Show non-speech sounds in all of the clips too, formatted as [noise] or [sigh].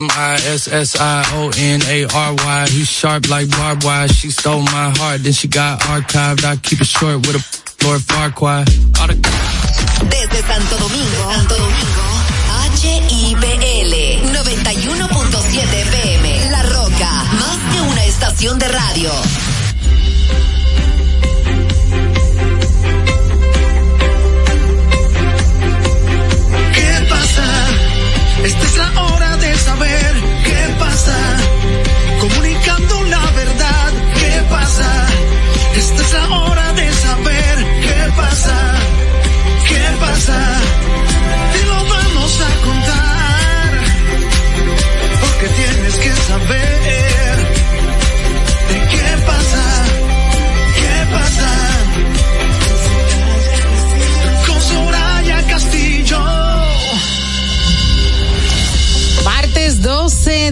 I-S-S-I-O-N-A-R-Y. He's sharp like barbed wire. She stole my heart, then she got archived. I keep it short with a Lord Farquhar. Desde Santo Domingo, Santo Domingo, HIPL 91.7 FM. La Roca, más que una estación de radio.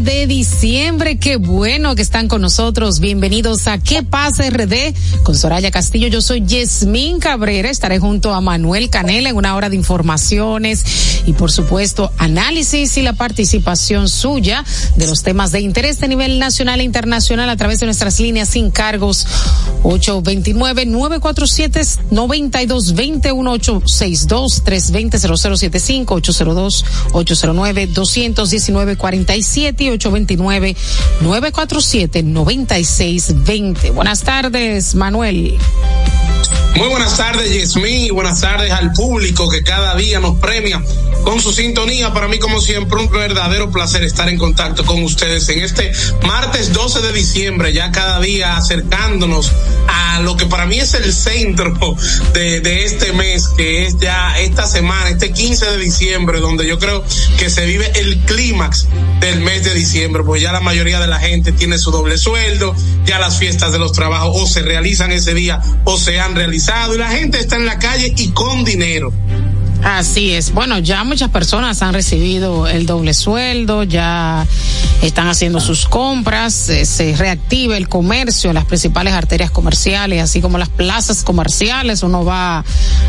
De diciembre, qué bueno que están con nosotros. Bienvenidos a ¿Qué pasa RD? Con Soraya Castillo, yo soy Yasmín Cabrera, estaré junto a Manuel Canela en una hora de informaciones y por supuesto análisis y la participación suya de los temas de interés de nivel nacional e internacional a través de nuestras líneas sin cargos 829-947-9221-862-320-0075, 802-809-219-47 y 829-947-9620. Buenas tardes, Manuel. Muy buenas tardes, Yasmín, y buenas tardes al público que cada día nos premia con su sintonía. Para mí, como siempre, un verdadero placer estar en contacto con ustedes en este martes 12 de diciembre, ya cada día acercándonos a lo que para mí es el centro de, de este mes, que es ya esta semana, este 15 de diciembre, donde yo creo que se vive el clímax del mes de diciembre, pues ya la mayoría de la gente tiene su doble sueldo, ya las fiestas de los trabajos o se realizan ese día o se han realizado y la gente está en la calle y con dinero. Así es. Bueno, ya muchas personas han recibido el doble sueldo, ya están haciendo sus compras, eh, se reactiva el comercio, las principales arterias comerciales, así como las plazas comerciales. Uno va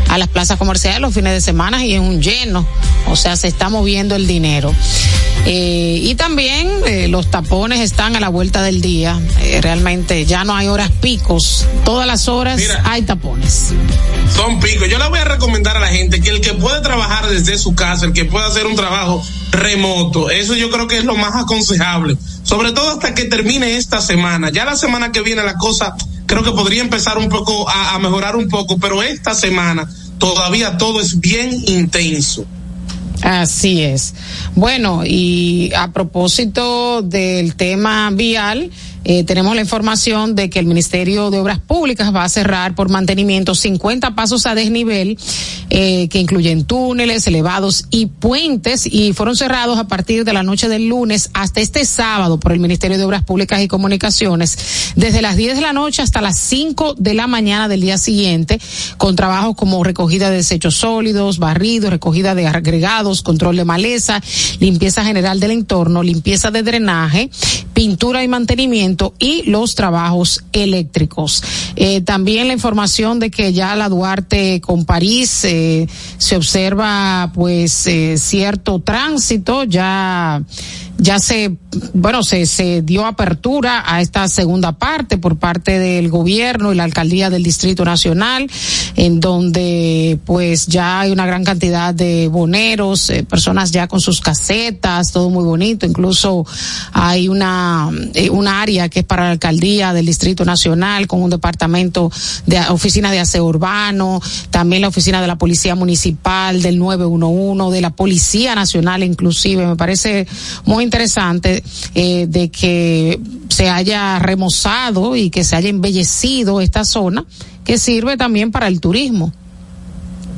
a las plazas comerciales los fines de semana y es un lleno, o sea, se está moviendo el dinero. Eh, y también eh, los tapones están a la vuelta del día. Eh, realmente ya no hay horas picos, todas las horas Mira. hay tapones. Son picos. Yo le voy a recomendar a la gente que el que puede trabajar desde su casa, el que puede hacer un trabajo remoto, eso yo creo que es lo más aconsejable. Sobre todo hasta que termine esta semana. Ya la semana que viene la cosa creo que podría empezar un poco a, a mejorar un poco, pero esta semana todavía todo es bien intenso. Así es. Bueno, y a propósito del tema vial, eh, tenemos la información de que el Ministerio de Obras Públicas va a cerrar por mantenimiento 50 pasos a desnivel eh, que incluyen túneles, elevados y puentes y fueron cerrados a partir de la noche del lunes hasta este sábado por el Ministerio de Obras Públicas y Comunicaciones desde las 10 de la noche hasta las 5 de la mañana del día siguiente con trabajos como recogida de desechos sólidos, barrido, recogida de agregados, control de maleza, limpieza general del entorno, limpieza de drenaje, pintura y mantenimiento y los trabajos eléctricos. Eh, también la información de que ya la Duarte con París eh, se observa pues eh, cierto tránsito, ya ya se, bueno, se, se dio apertura a esta segunda parte por parte del gobierno y la alcaldía del Distrito Nacional, en donde pues ya hay una gran cantidad de boneros, eh, personas ya con sus casetas, todo muy bonito, incluso hay una, eh, una área que es para la alcaldía del Distrito Nacional con un departamento de oficina de aseo urbano, también la oficina de la Policía Municipal, del 911, de la Policía Nacional inclusive, me parece muy interesante eh, de que se haya remozado y que se haya embellecido esta zona que sirve también para el turismo.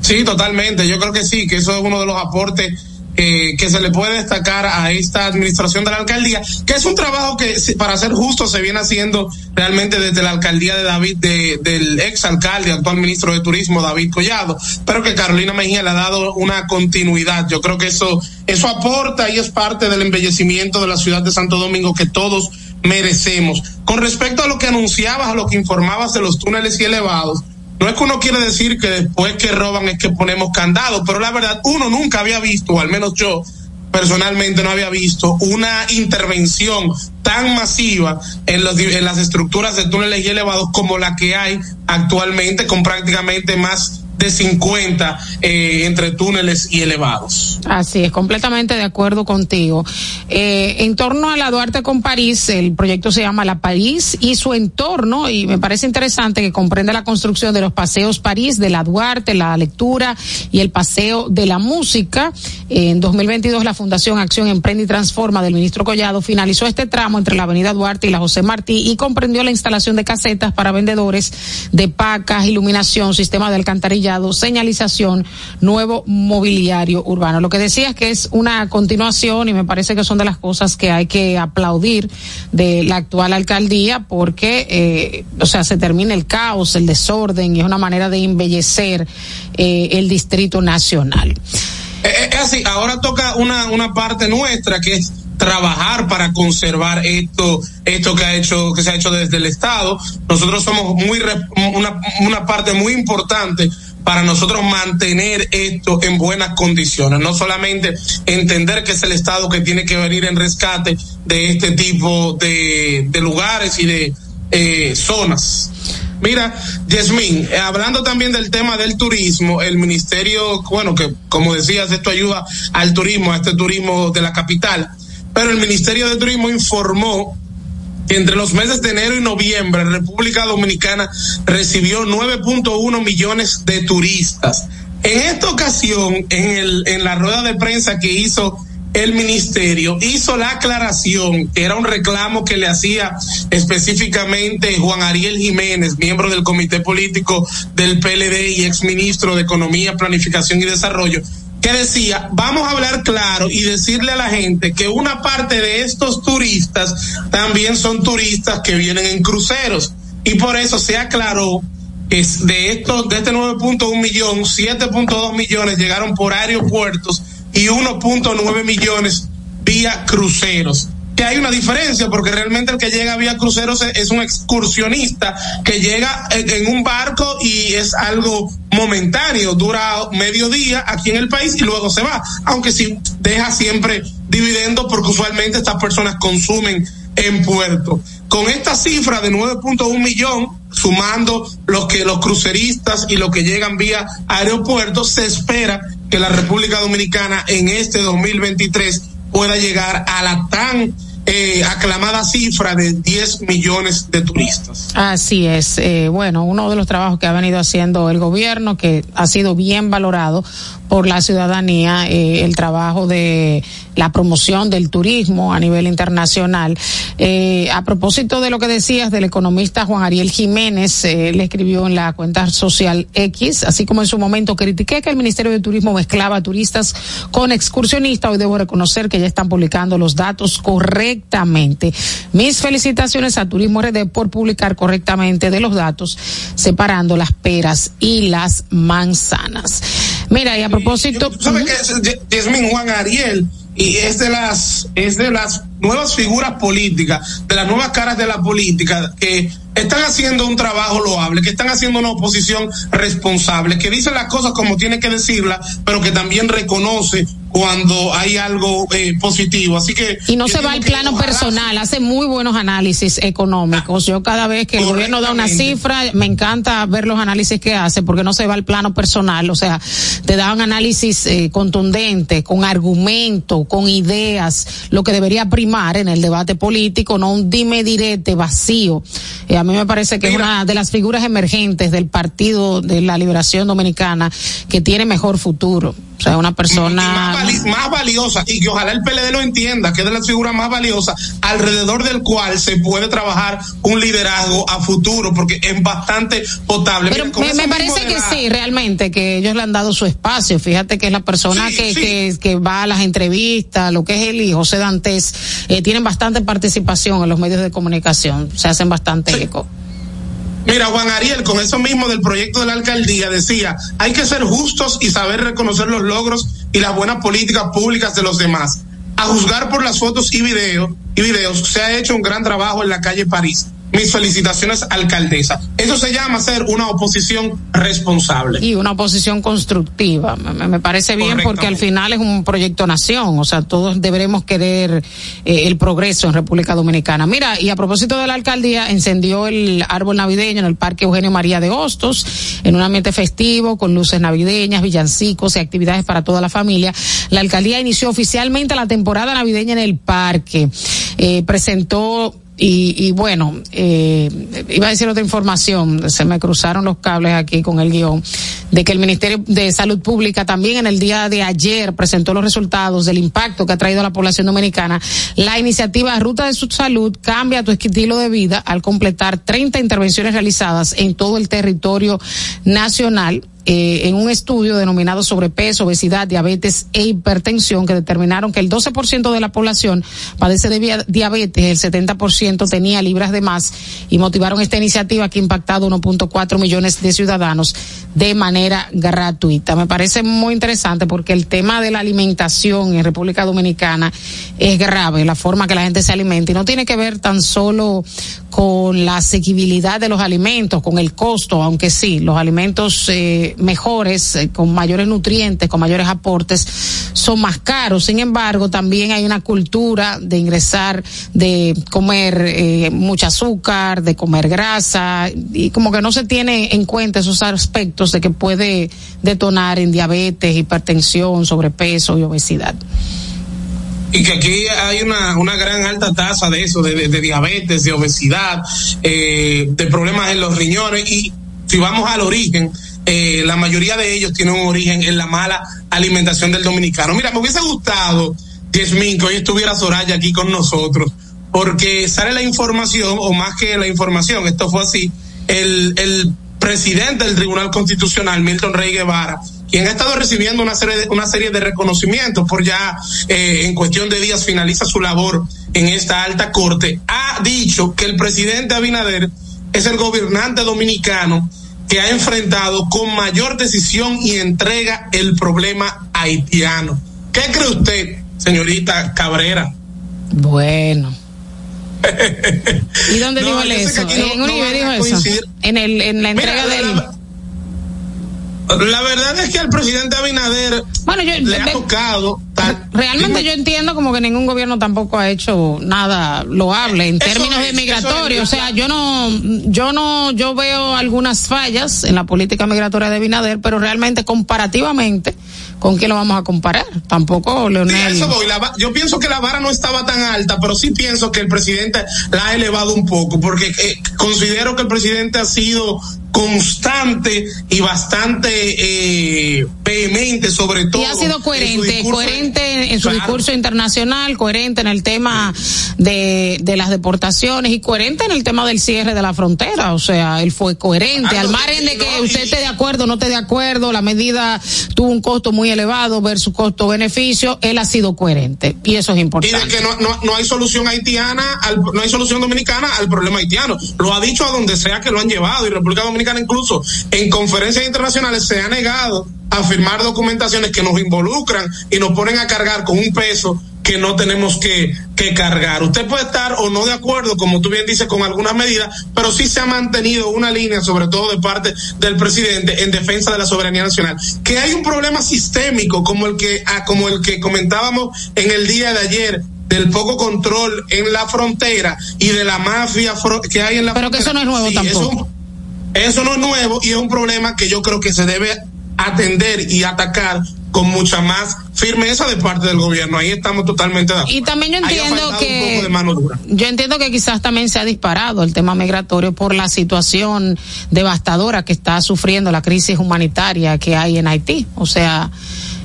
Sí, totalmente. Yo creo que sí, que eso es uno de los aportes eh, que se le puede destacar a esta administración de la alcaldía, que es un trabajo que, para ser justo, se viene haciendo realmente desde la alcaldía de David, de, del ex alcalde, actual ministro de Turismo, David Collado, pero que Carolina Mejía le ha dado una continuidad. Yo creo que eso, eso aporta y es parte del embellecimiento de la ciudad de Santo Domingo que todos merecemos. Con respecto a lo que anunciabas, a lo que informabas de los túneles y elevados, no es que uno quiere decir que después que roban es que ponemos candado, pero la verdad uno nunca había visto, o al menos yo, personalmente no había visto una intervención tan masiva en, los, en las estructuras de túneles y elevados como la que hay actualmente con prácticamente más de 50 eh, entre túneles y elevados. Así es, completamente de acuerdo contigo. Eh, en torno a la Duarte con París, el proyecto se llama La París y su entorno, y me parece interesante que comprende la construcción de los paseos París, de la Duarte, la lectura y el paseo de la música. En 2022, la Fundación Acción Emprende y Transforma del ministro Collado finalizó este tramo entre la Avenida Duarte y la José Martí y comprendió la instalación de casetas para vendedores de pacas, iluminación, sistema de alcantarilla señalización, nuevo mobiliario urbano. Lo que decía es que es una continuación y me parece que son de las cosas que hay que aplaudir de la actual alcaldía porque, eh, o sea, se termina el caos, el desorden y es una manera de embellecer eh, el Distrito Nacional. Eh, así, ahora toca una, una parte nuestra que es trabajar para conservar esto esto que ha hecho que se ha hecho desde el estado nosotros somos muy una, una parte muy importante para nosotros mantener esto en buenas condiciones, no solamente entender que es el Estado que tiene que venir en rescate de este tipo de, lugares y de eh, zonas. Mira, Yasmín, eh, hablando también del tema del turismo, el ministerio, bueno, que como decías, esto ayuda al turismo, a este turismo de la capital, pero el Ministerio de Turismo informó entre los meses de enero y noviembre, República Dominicana recibió 9.1 millones de turistas. En esta ocasión, en, el, en la rueda de prensa que hizo el ministerio hizo la aclaración que era un reclamo que le hacía específicamente Juan Ariel Jiménez, miembro del comité político del PLD y exministro de Economía, Planificación y Desarrollo, que decía, vamos a hablar claro y decirle a la gente que una parte de estos turistas también son turistas que vienen en cruceros. Y por eso se aclaró que de estos, de este 9.1 millón, 7.2 millones llegaron por aeropuertos y 1.9 millones vía cruceros que hay una diferencia porque realmente el que llega vía cruceros es, un excursionista que llega en, un barco y es algo momentáneo, dura medio día aquí en el país y luego se va, aunque sí deja siempre dividendo porque usualmente estas personas consumen en puerto. Con esta cifra de 9.1 millón, sumando los que los cruceristas y los que llegan vía aeropuertos, se espera que la República Dominicana en este 2023 pueda llegar a la tan eh, aclamada cifra de 10 millones de turistas. Así es. Eh, bueno, uno de los trabajos que ha venido haciendo el gobierno, que ha sido bien valorado por la ciudadanía, eh, el trabajo de la promoción del turismo a nivel internacional. Eh, a propósito de lo que decías del economista Juan Ariel Jiménez, eh, le escribió en la cuenta social X, así como en su momento critiqué que el Ministerio de Turismo mezclaba turistas con excursionistas. Hoy debo reconocer que ya están publicando los datos correctamente. Mis felicitaciones a Turismo RD por publicar correctamente de los datos, separando las peras y las manzanas. Mira, y a propósito. ¿Sabe qué es, Juan Ariel? y es de las es de las nuevas figuras políticas, de las nuevas caras de la política que están haciendo un trabajo loable, que están haciendo una oposición responsable, que dice las cosas como tiene que decirlas, pero que también reconoce cuando hay algo eh, positivo. Así que y no se va al plano personal, hace muy buenos análisis económicos. Yo cada vez que el gobierno da una cifra, me encanta ver los análisis que hace porque no se va al plano personal, o sea, te da un análisis eh, contundente, con argumento, con ideas, lo que debería primar en el debate político, no un dime direte vacío. Eh, a mí me parece que es una de las figuras emergentes del Partido de la Liberación Dominicana que tiene mejor futuro. O sea, una persona más, valiosa y que ojalá el PLD lo entienda, que es de las figuras más valiosas alrededor del cual se puede trabajar un liderazgo a futuro, porque es bastante potable. Pero me, parece que sí, realmente, que ellos le han dado su espacio. Fíjate que es la persona que, Que, que, va a las entrevistas, lo que es él y José Dantes, eh, tienen bastante participación en los medios de comunicación, se hacen bastante eco. Mira, Juan Ariel, con eso mismo del proyecto de la alcaldía, decía, hay que ser justos y saber reconocer los logros y las buenas políticas públicas de los demás. A juzgar por las fotos y videos, y videos, se ha hecho un gran trabajo en la calle París. Mis felicitaciones, alcaldesa. Eso se llama ser una oposición responsable. Y una oposición constructiva. Me, me parece bien porque al final es un proyecto nación. O sea, todos deberemos querer eh, el progreso en República Dominicana. Mira, y a propósito de la alcaldía, encendió el árbol navideño en el Parque Eugenio María de Hostos, en un ambiente festivo, con luces navideñas, villancicos y actividades para toda la familia. La alcaldía inició oficialmente la temporada navideña en el parque. Eh, presentó y, y bueno, eh, iba a decir otra información, se me cruzaron los cables aquí con el guion, de que el Ministerio de Salud Pública también en el día de ayer presentó los resultados del impacto que ha traído a la población dominicana. La iniciativa Ruta de su Salud cambia tu estilo de vida al completar 30 intervenciones realizadas en todo el territorio nacional eh, en un estudio denominado sobrepeso, obesidad, diabetes e hipertensión que determinaron que el 12% de la población padece de diabetes, el 70% tenía libras de más y motivaron esta iniciativa que ha impactado 1.4 millones de ciudadanos de manera gratuita. Me parece muy interesante porque el tema de la alimentación en República Dominicana es grave, la forma que la gente se alimenta y no tiene que ver tan solo con la asequibilidad de los alimentos, con el costo, aunque sí, los alimentos eh, mejores, eh, con mayores nutrientes, con mayores aportes, son más caros. Sin embargo, también hay una cultura de ingresar, de comer eh, mucho azúcar, de comer grasa, y como que no se tiene en cuenta esos aspectos de que puede detonar en diabetes, hipertensión, sobrepeso y obesidad y que aquí hay una, una gran alta tasa de eso, de, diabetes, de obesidad, eh, de problemas en los riñones y si vamos al origen, eh, la mayoría de ellos tienen un origen en la mala alimentación del dominicano. Mira, me hubiese gustado, Yasmin, que hoy estuviera Soraya aquí con nosotros, porque sale la información, o más que la información, esto fue así, el, el presidente del Tribunal Constitucional, Milton Rey Guevara, quien ha estado recibiendo una serie de, una serie de reconocimientos por ya eh, en cuestión de días finaliza su labor en esta alta corte, ha dicho que el presidente Abinader es el gobernante dominicano que ha enfrentado con mayor decisión y entrega el problema haitiano. ¿Qué cree usted, señorita Cabrera? Bueno. [laughs] ¿Y dónde no, dijo eso? ¿En no, Uribe dijo eso? En, el, en la entrega Mira, del... La, la verdad es que al presidente Abinader bueno, yo, le ha tocado. Realmente yo entiendo como que ningún gobierno tampoco ha hecho nada loable en términos es, de migratorio. O sea, yo no, yo no, yo veo algunas fallas en la política migratoria de Abinader, pero realmente comparativamente ¿con quién lo vamos a comparar? Tampoco Leonel. Sí, eso voy. La, yo pienso que la vara no estaba tan alta, pero sí pienso que el presidente la ha elevado un poco, porque eh, considero que el presidente ha sido constante y bastante eh, vehemente sobre todo. Y ha sido coherente, en coherente en su claro. discurso internacional, coherente en el tema de, de las deportaciones y coherente en el tema del cierre de la frontera. O sea, él fue coherente, al margen de que no, usted y... esté de acuerdo o no esté de acuerdo, la medida tuvo un costo muy elevado versus costo-beneficio, él ha sido coherente y eso es importante. Y de que no, no, no hay solución haitiana, al, no hay solución dominicana al problema haitiano. Lo ha dicho a donde sea que lo han llevado y República Dominicana incluso en conferencias internacionales se ha negado a firmar documentaciones que nos involucran y nos ponen a cargar con un peso que no tenemos que, que, cargar. Usted puede estar o no de acuerdo, como tú bien dices, con algunas medidas, pero sí se ha mantenido una línea, sobre todo de parte del presidente, en defensa de la soberanía nacional. Que hay un problema sistémico como el que, ah, como el que comentábamos en el día de ayer, del poco control en la frontera y de la mafia que hay en la pero frontera. Pero que eso no es nuevo sí, tampoco. Eso, eso no es nuevo y es un problema que yo creo que se debe atender y atacar con mucha más firmeza de parte del gobierno. Ahí estamos totalmente de acuerdo. Y también yo entiendo que yo entiendo que quizás también se ha disparado el tema migratorio por la situación devastadora que está sufriendo la crisis humanitaria que hay en Haití. O sea,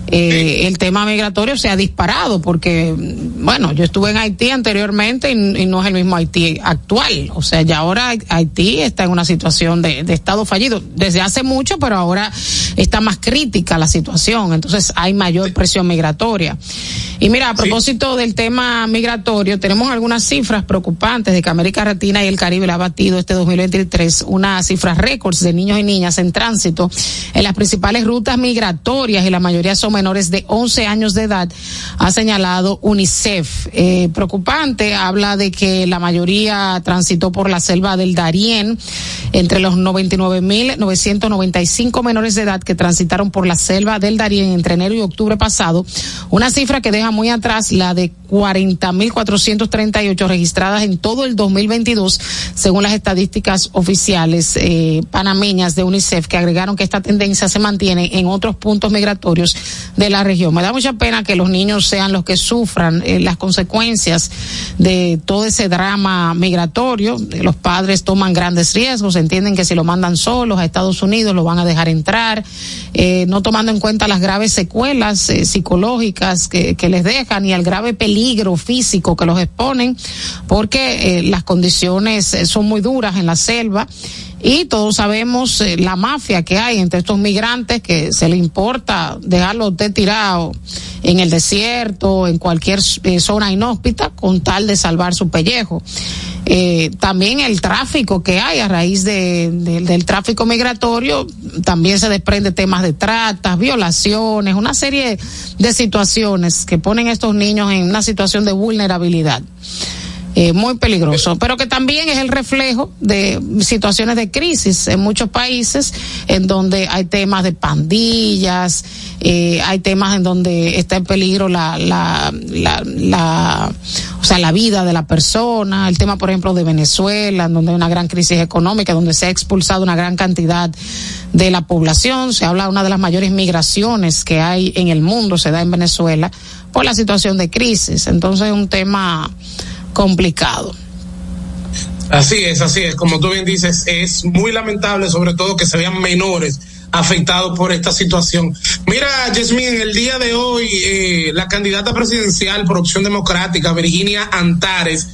eh, el tema migratorio se ha disparado porque, bueno, yo estuve en Haití anteriormente y, y, no es el mismo Haití actual. O sea, ya ahora Haití está en una situación de, de, estado fallido desde hace mucho, pero ahora está más crítica la situación. Entonces hay mayor presión migratoria. Y mira, a propósito sí. del tema migratorio, tenemos algunas cifras preocupantes de que América Latina y el Caribe le ha batido este 2023 unas cifras récords de niños y niñas en tránsito en las principales rutas migratorias y la mayoría son menores de 11 años de edad, ha señalado UNICEF. Eh, preocupante, habla de que la mayoría transitó por la selva del Darién, entre los 99.995 menores de edad que transitaron por la selva del Darién entre enero y octubre pasado, una cifra que deja muy atrás la de 40.438 registradas en todo el 2022, según las estadísticas oficiales eh, panameñas de UNICEF, que agregaron que esta tendencia se mantiene en otros puntos migratorios de la región. Me da mucha pena que los niños sean los que sufran eh, las consecuencias de todo ese drama migratorio. Los padres toman grandes riesgos, entienden que si lo mandan solos a Estados Unidos lo van a dejar entrar, eh, no tomando en cuenta las graves secuelas eh, psicológicas que, que les dejan y el grave peligro físico que los exponen, porque las condiciones son muy duras en la selva y todos sabemos eh, la mafia que hay entre estos migrantes que se le importa dejarlo usted tirado en el desierto, en cualquier eh, zona inhóspita, con tal de salvar su pellejo. Eh, también el tráfico que hay a raíz de, del tráfico migratorio, también se desprende temas de tratas, violaciones, una serie de situaciones que ponen a estos niños en una situación de vulnerabilidad eh, muy peligroso, pero que también es el reflejo de situaciones de crisis en muchos países en donde hay temas de pandillas, eh, hay temas en donde está en peligro la, la, la, la, o sea, la vida de la persona, el tema, por ejemplo, de Venezuela, en donde hay una gran crisis económica, donde se ha expulsado una gran cantidad de la población, se habla de una de las mayores migraciones que hay en el mundo, se da en Venezuela, por la situación de crisis. Entonces es un tema complicado. Así es, así es. Como tú bien dices, es muy lamentable, sobre todo que se vean menores afectados por esta situación. Mira, Yasmin, el día de hoy, eh, la candidata presidencial por opción democrática, Virginia Antares,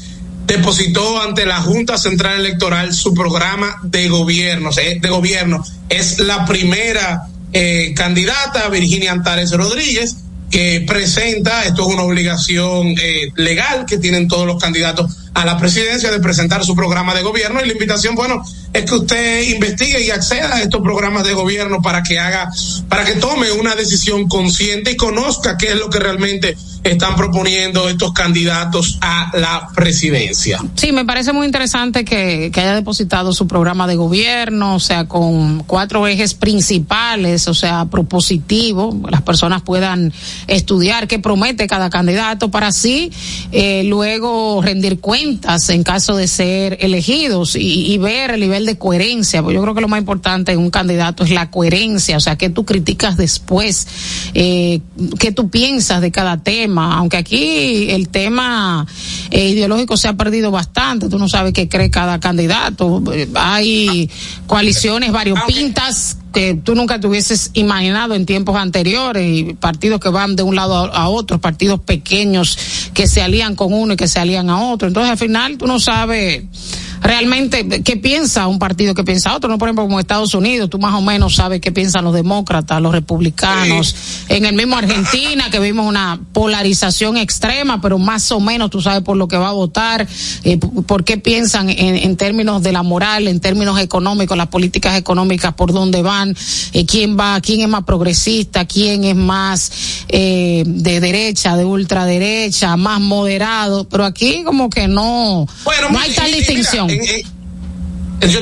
depositó ante la Junta Central Electoral su programa de gobierno. De gobierno. Es la primera eh, candidata, Virginia Antares Rodríguez, que presenta, esto es una obligación eh, legal que tienen todos los candidatos a la presidencia de presentar su programa de gobierno y la invitación, bueno, es que usted investigue y acceda a estos programas de gobierno para que haga, para que tome una decisión consciente y conozca qué es lo que realmente están proponiendo estos candidatos a la presidencia. Sí, me parece muy interesante que, haya depositado su programa de gobierno, o sea, con cuatro ejes principales, o sea, propositivo, las personas puedan estudiar qué promete cada candidato para así eh, luego rendir cuentas en caso de ser elegidos y, y, ver el nivel de coherencia, porque yo creo que lo más importante en un candidato es la coherencia, o sea, qué tú criticas después, eh, qué tú piensas de cada tema aunque aquí el tema eh, ideológico se ha perdido bastante, tú no sabes qué cree cada candidato, hay coaliciones variopintas que tú nunca te hubieses imaginado en tiempos anteriores y partidos que van de un lado a, a, otro, partidos pequeños que se alían con uno y que se alían a otro. Entonces al final tú no sabes realmente qué piensa un partido, qué piensa otro. No, por ejemplo, como Estados Unidos, tú más o menos sabes qué piensan los demócratas, los republicanos. Sí. En el mismo Argentina, que vimos una polarización extrema, pero más o menos tú sabes por lo que va a votar, eh, por qué piensan en, en, términos de la moral, en términos económicos, las políticas económicas, por dónde van, eh, quién va, quién es más progresista, quién es más eh, de derecha, de ultraderecha, más moderado. Pero aquí como que no, bueno, no hay tal distinción.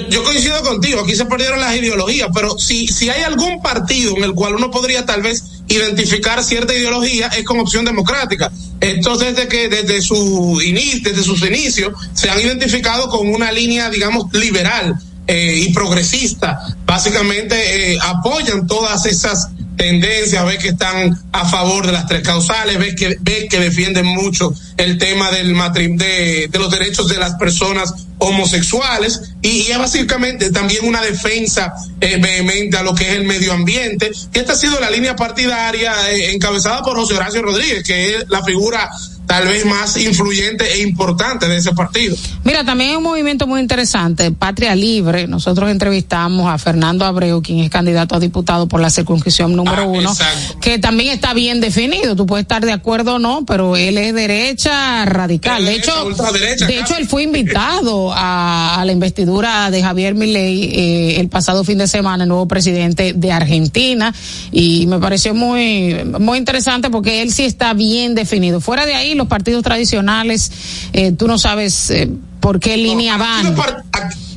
Yo, coincido contigo, aquí se perdieron las ideologías, pero si, si hay algún partido en el cual uno podría tal vez identificar cierta ideología es con opción democrática. Entonces, desde que desde su inicio, desde sus inicios, se han identificado con una línea, digamos, liberal eh, y progresista. Básicamente eh, apoyan todas esas tendencias, ves que están a favor de las tres causales, ves que, ves que defienden mucho el tema del de, de los derechos de las personas homosexuales y, y, es básicamente también una defensa eh, vehemente a lo que es el medio ambiente, que esta ha sido la línea partidaria eh, encabezada por José Horacio Rodríguez, que es la figura tal vez más influyentes e importantes de ese partido. Mira, también hay un movimiento muy interesante, Patria Libre. Nosotros entrevistamos a Fernando Abreu, quien es candidato a diputado por la circunscripción número Ah, uno, exacto. que también está bien definido. Tú puedes estar de acuerdo o no, pero él es derecha radical. De hecho, de casi. hecho, él fue invitado [laughs] a, a la investidura de Javier Milei eh, el pasado fin de semana, el nuevo presidente de Argentina, y me pareció muy, muy interesante porque él sí está bien definido. Fuera de ahí, los partidos tradicionales, eh, tú no sabes eh, por qué línea van.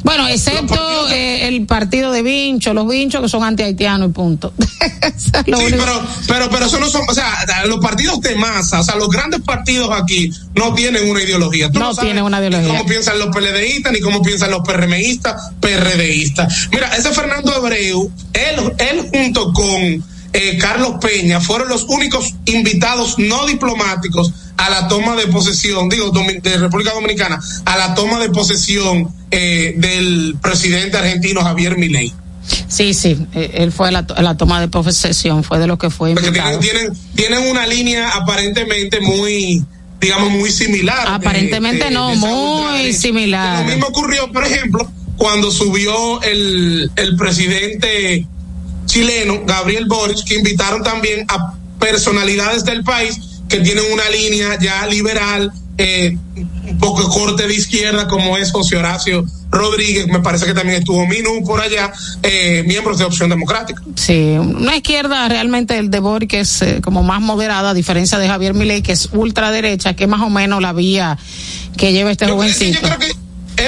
Bueno, excepto de- eh, el partido de Vincho, los Vinchos que son anti-haitianos y punto. [laughs] Es Sí, pero, pero, pero eso no son, o sea, los partidos de masa, o sea, los grandes partidos aquí no tienen una ideología. Tú No sabes tienen una ni ideología. cómo piensan los PLDistas, ni cómo piensan los PRMistas, PRDistas. Mira, ese Fernando Abreu, él, él junto con eh, Carlos Peña fueron los únicos invitados no diplomáticos a la toma de posesión, digo, de República Dominicana, a la toma de posesión eh, del presidente argentino Javier Milei. Sí, sí, eh, él fue a la, a la toma de posesión, fue de los que fue Porque invitado. tienen, tienen, tienen una línea aparentemente muy, digamos, muy similar. de- Aparentemente no, muy similar. Lo mismo ocurrió, por ejemplo, cuando subió el, el presidente chileno, Gabriel Boric, que invitaron también a personalidades del país que tienen una línea ya liberal, eh, un poco corte de izquierda, como es José Horacio Rodríguez, me parece que también estuvo Minú por allá, eh, miembros de Opción Democrática. Sí, una izquierda realmente el de Boric que es eh, como más moderada, a diferencia de Javier Milei que es ultraderecha, que es más o menos la vía que lleva este Yo, es que yo jovencito. creo que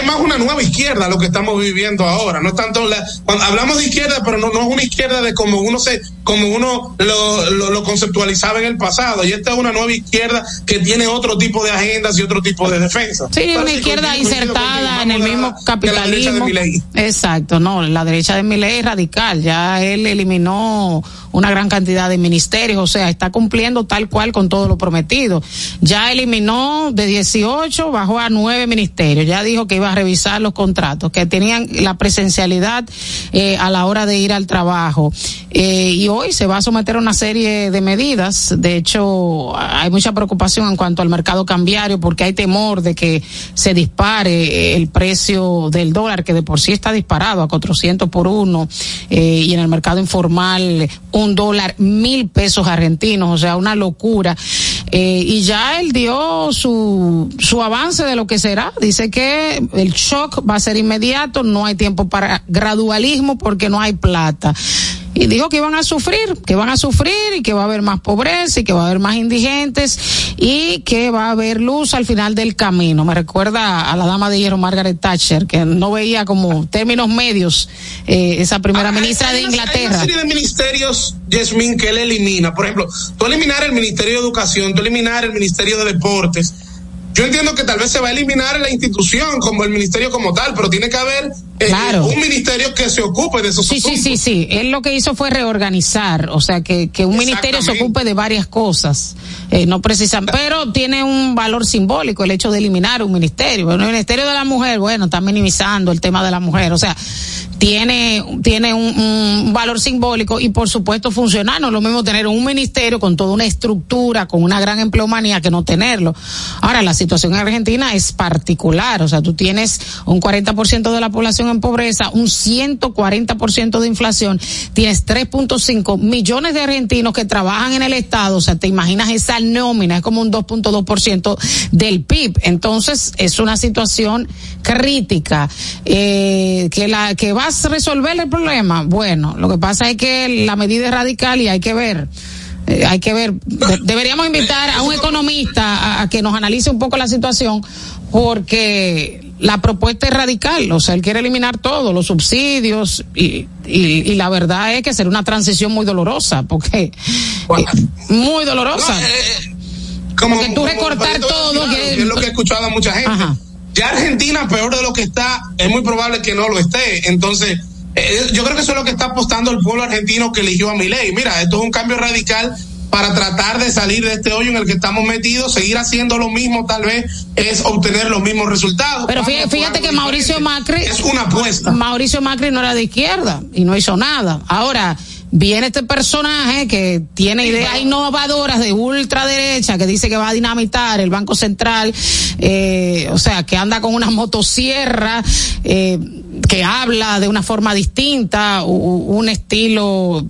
es más una nueva izquierda lo que estamos viviendo ahora. No es tanto la, cuando hablamos de izquierda, pero no, no es una izquierda de como uno se, como uno lo, lo, lo conceptualizaba en el pasado. Y esta es una nueva izquierda que tiene otro tipo de agendas y otro tipo de defensa. Sí, Pero una sí, izquierda insertada en el mismo la de capitalismo. Exacto, no, la derecha de Milei es radical, ya él eliminó una gran cantidad de ministerios, o sea, está cumpliendo tal cual con todo lo prometido. Ya eliminó de 18, bajó a 9 ministerios, ya dijo que iba a revisar los contratos, que tenían la presencialidad eh, a la hora de ir al trabajo. Eh, y hoy se va a someter a una serie de medidas, de hecho, hay mucha preocupación en cuanto al mercado cambiario porque hay temor de que se dispare el precio del dólar, que de por sí está disparado a 400 por uno, eh, y en el mercado informal un dólar mil pesos argentinos, o sea, una locura. Eh, y ya él dio su, su avance de lo que será. Dice que el shock va a ser inmediato, no hay tiempo para gradualismo porque no hay plata y dijo que iban a sufrir, que van a sufrir y que va a haber más pobreza y que va a haber más indigentes y que va a haber luz al final del camino. Me recuerda a la dama de hierro Margaret Thatcher, que no veía como términos medios eh, esa primera Ah, ministra hay de una- Hay Inglaterra. una serie de ministerios, Yasmín, que él elimina. Por ejemplo, tú eliminar el Ministerio de Educación, tú eliminar el Ministerio de Deportes. Yo entiendo que tal vez se va a eliminar la institución como el ministerio como tal, pero tiene que haber eh, Claro. un ministerio que se ocupe de esos Sí, sí, asuntos. sí, sí. Él lo que hizo fue reorganizar, o sea, que, que un ministerio se ocupe de varias cosas. Eh, no precisan, pero tiene un valor simbólico el hecho de eliminar un ministerio. Bueno, el Ministerio de la Mujer, bueno, está minimizando el tema de la mujer, o sea, tiene, tiene un, valor simbólico y por supuesto funcionar. No es lo mismo tener un ministerio con toda una estructura, con una gran empleomanía que no tenerlo. Ahora, la situación en Argentina es particular, o sea, tú tienes un 40% de la población en pobreza, un 140% de inflación, tienes 3.5 millones de argentinos que trabajan en el Estado, o sea, te imaginas esa nómina, es como un 2.2% del PIB. Entonces, es una situación crítica. Eh, que la que vas a resolver el problema, bueno, lo que pasa es que la medida es radical y hay que ver. Eh, hay que ver, de- deberíamos invitar a un economista a, a que nos analice un poco la situación porque la propuesta es radical, o sea, él quiere eliminar todo, los subsidios y, y, y la verdad es que será una transición muy dolorosa, porque Bueno. eh, muy dolorosa. No, eh, como, Porque tú recortar todo, claro, que- es lo que he escuchado a mucha gente. Ajá. Ya Argentina, peor de lo que está, es muy probable que no lo esté. Entonces, eh, yo creo que eso es lo que está apostando el pueblo argentino que eligió a Milei. Mira, esto es un cambio radical para tratar de salir de este hoyo en el que estamos metidos, seguir haciendo lo mismo, tal vez es obtener los mismos resultados. Pero fíjate, que Mauricio. Macri es una apuesta. Mauricio Macri no era de izquierda y no hizo nada. Ahora, viene este personaje que tiene ideas innovadoras de ultraderecha, que dice que va a dinamitar el Banco Central, eh, o sea, que anda con una motosierra, eh, que habla de una forma distinta, un estilo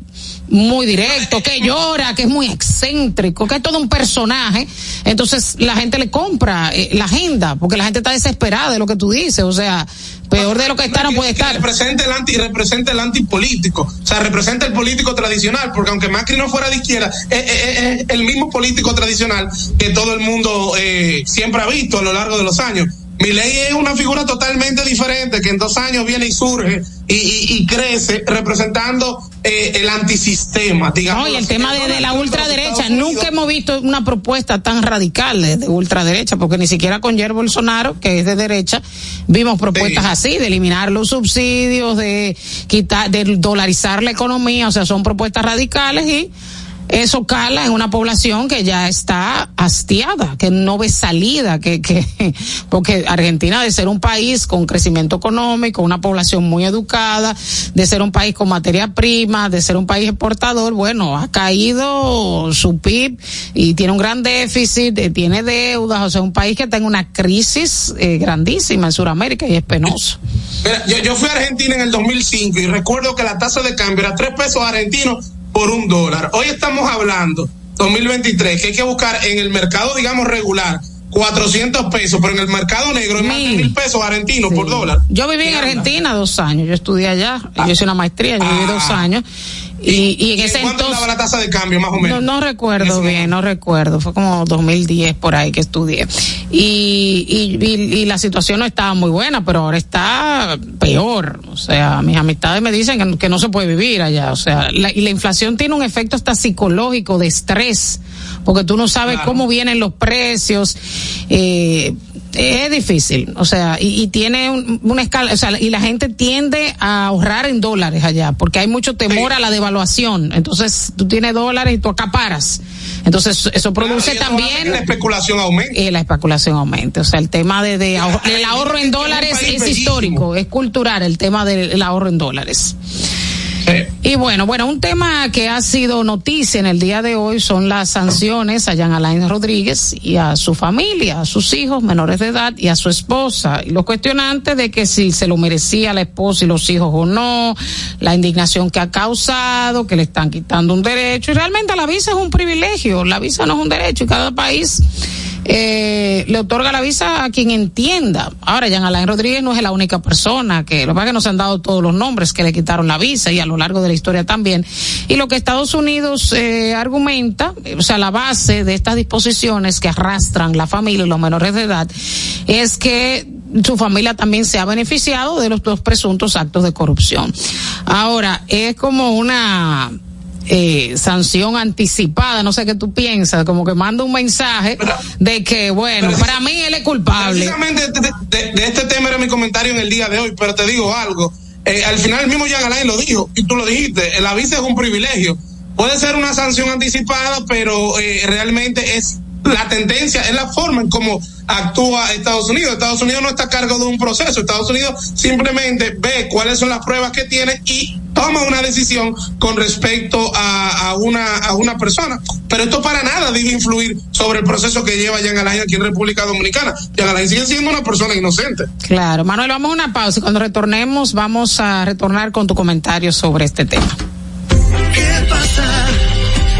muy directo, que llora, que es muy excéntrico, que es todo un personaje. Entonces la gente le compra eh, la agenda, porque la gente está desesperada de lo que tú dices. O sea, peor de lo que está no puede estar. Representa el anti, representa el antipolítico, o sea, representa el político tradicional, porque aunque Macri no fuera de izquierda, es, el mismo político tradicional que todo el mundo eh, siempre ha visto a lo largo de los años. Milei es una figura totalmente diferente que en dos años viene y surge y, crece representando eh, el antisistema, digamos. No, y el tema de, la ultraderecha, nunca hemos visto una propuesta tan radical de, ultraderecha, porque ni siquiera con Jair Bolsonaro, que es de derecha, vimos propuestas así, de eliminar los subsidios, de quitar, de dolarizar la economía, o sea, son propuestas radicales y eso cala en una población que ya está hastiada, que no ve salida, que, que, [laughs] porque Argentina de ser un país con crecimiento económico, una población muy educada, de ser un país con materia prima, de ser un país exportador, bueno, ha caído su PIB y tiene un gran déficit, eh, tiene deudas, o sea, un país que tenga una crisis eh, grandísima en Sudamérica y es penoso. Yo, yo fui a Argentina en el 2005 y recuerdo que la tasa de cambio era tres pesos argentinos por un dólar. Hoy estamos hablando, 2023, que hay que buscar en el mercado, digamos, regular, 400 pesos, pero en el mercado negro es más de mil pesos argentinos por dólar. Yo viví en Argentina dos años, yo estudié allá, yo hice una maestría, yo viví dos ah. años y, y, en ese entonces. la tasa de cambio, más o menos? No, recuerdo bien, no recuerdo. Fue como 2010 por ahí que estudié. Y, y, y, la situación no estaba muy buena, pero ahora está peor. O sea, mis amistades me dicen que, no se puede vivir allá. O sea, la, y la inflación tiene un efecto hasta psicológico de estrés, porque tú no sabes cómo vienen los precios. Eh, es difícil, o sea, y, tiene una escala, o sea, y la gente tiende a ahorrar en dólares allá, porque hay mucho temor a la devaluación. Entonces, tú tienes dólares y tú acaparas. Entonces, eso produce también. La especulación aumenta. Y la especulación aumenta. O sea, el tema de, de el ahorro en dólares es histórico, es cultural, el tema del ahorro en dólares. Y bueno, bueno, un tema que ha sido noticia en el día de hoy son las sanciones a Jean Alain Rodríguez y a su familia, a sus hijos menores de edad y a su esposa. Y los cuestionantes de que si se lo merecía la esposa y los hijos o no, la indignación que ha causado, que le están quitando un derecho. Y realmente la visa es un privilegio, la visa no es un derecho y cada país eh, le otorga la visa a quien entienda. Ahora, Jean Alain Rodríguez no es la única persona que, lo que pasa es que nos han dado todos los nombres que le quitaron la visa y a lo largo de la historia también. Y lo que Estados Unidos eh, argumenta, o sea, la base de estas disposiciones que arrastran la familia y los menores de edad, es que su familia también se ha beneficiado de los dos presuntos actos de corrupción. Ahora, es como una eh, sanción anticipada, no sé qué tú piensas, como que manda un mensaje de que, bueno, para mí él es culpable. Precisamente de, este tema era mi comentario en el día de hoy, pero te digo algo, eh, al final el mismo Alain lo dijo, y tú lo dijiste, el aviso es un privilegio. Puede ser una sanción anticipada, pero eh, realmente es la tendencia, es la forma en cómo actúa Estados Unidos. Estados Unidos no está a cargo de un proceso. Estados Unidos simplemente ve cuáles son las pruebas que tiene y toma una decisión con respecto a, a una, a una persona. Pero esto para nada debe influir sobre el proceso que lleva Jean Alain aquí en República Dominicana. Jean Alain sigue siendo una persona inocente. Claro, Manuel, vamos a una pausa y cuando retornemos vamos a retornar con tu comentario sobre este tema. ¿Qué pasa?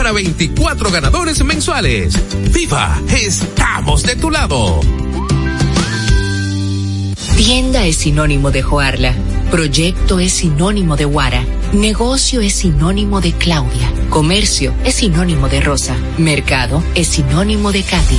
24 ganadores mensuales. ¡Viva! ¡Estamos de tu lado! Tienda es sinónimo de Joarla. Proyecto es sinónimo de Guara. Negocio es sinónimo de Claudia. Comercio es sinónimo de Rosa. Mercado es sinónimo de Katy.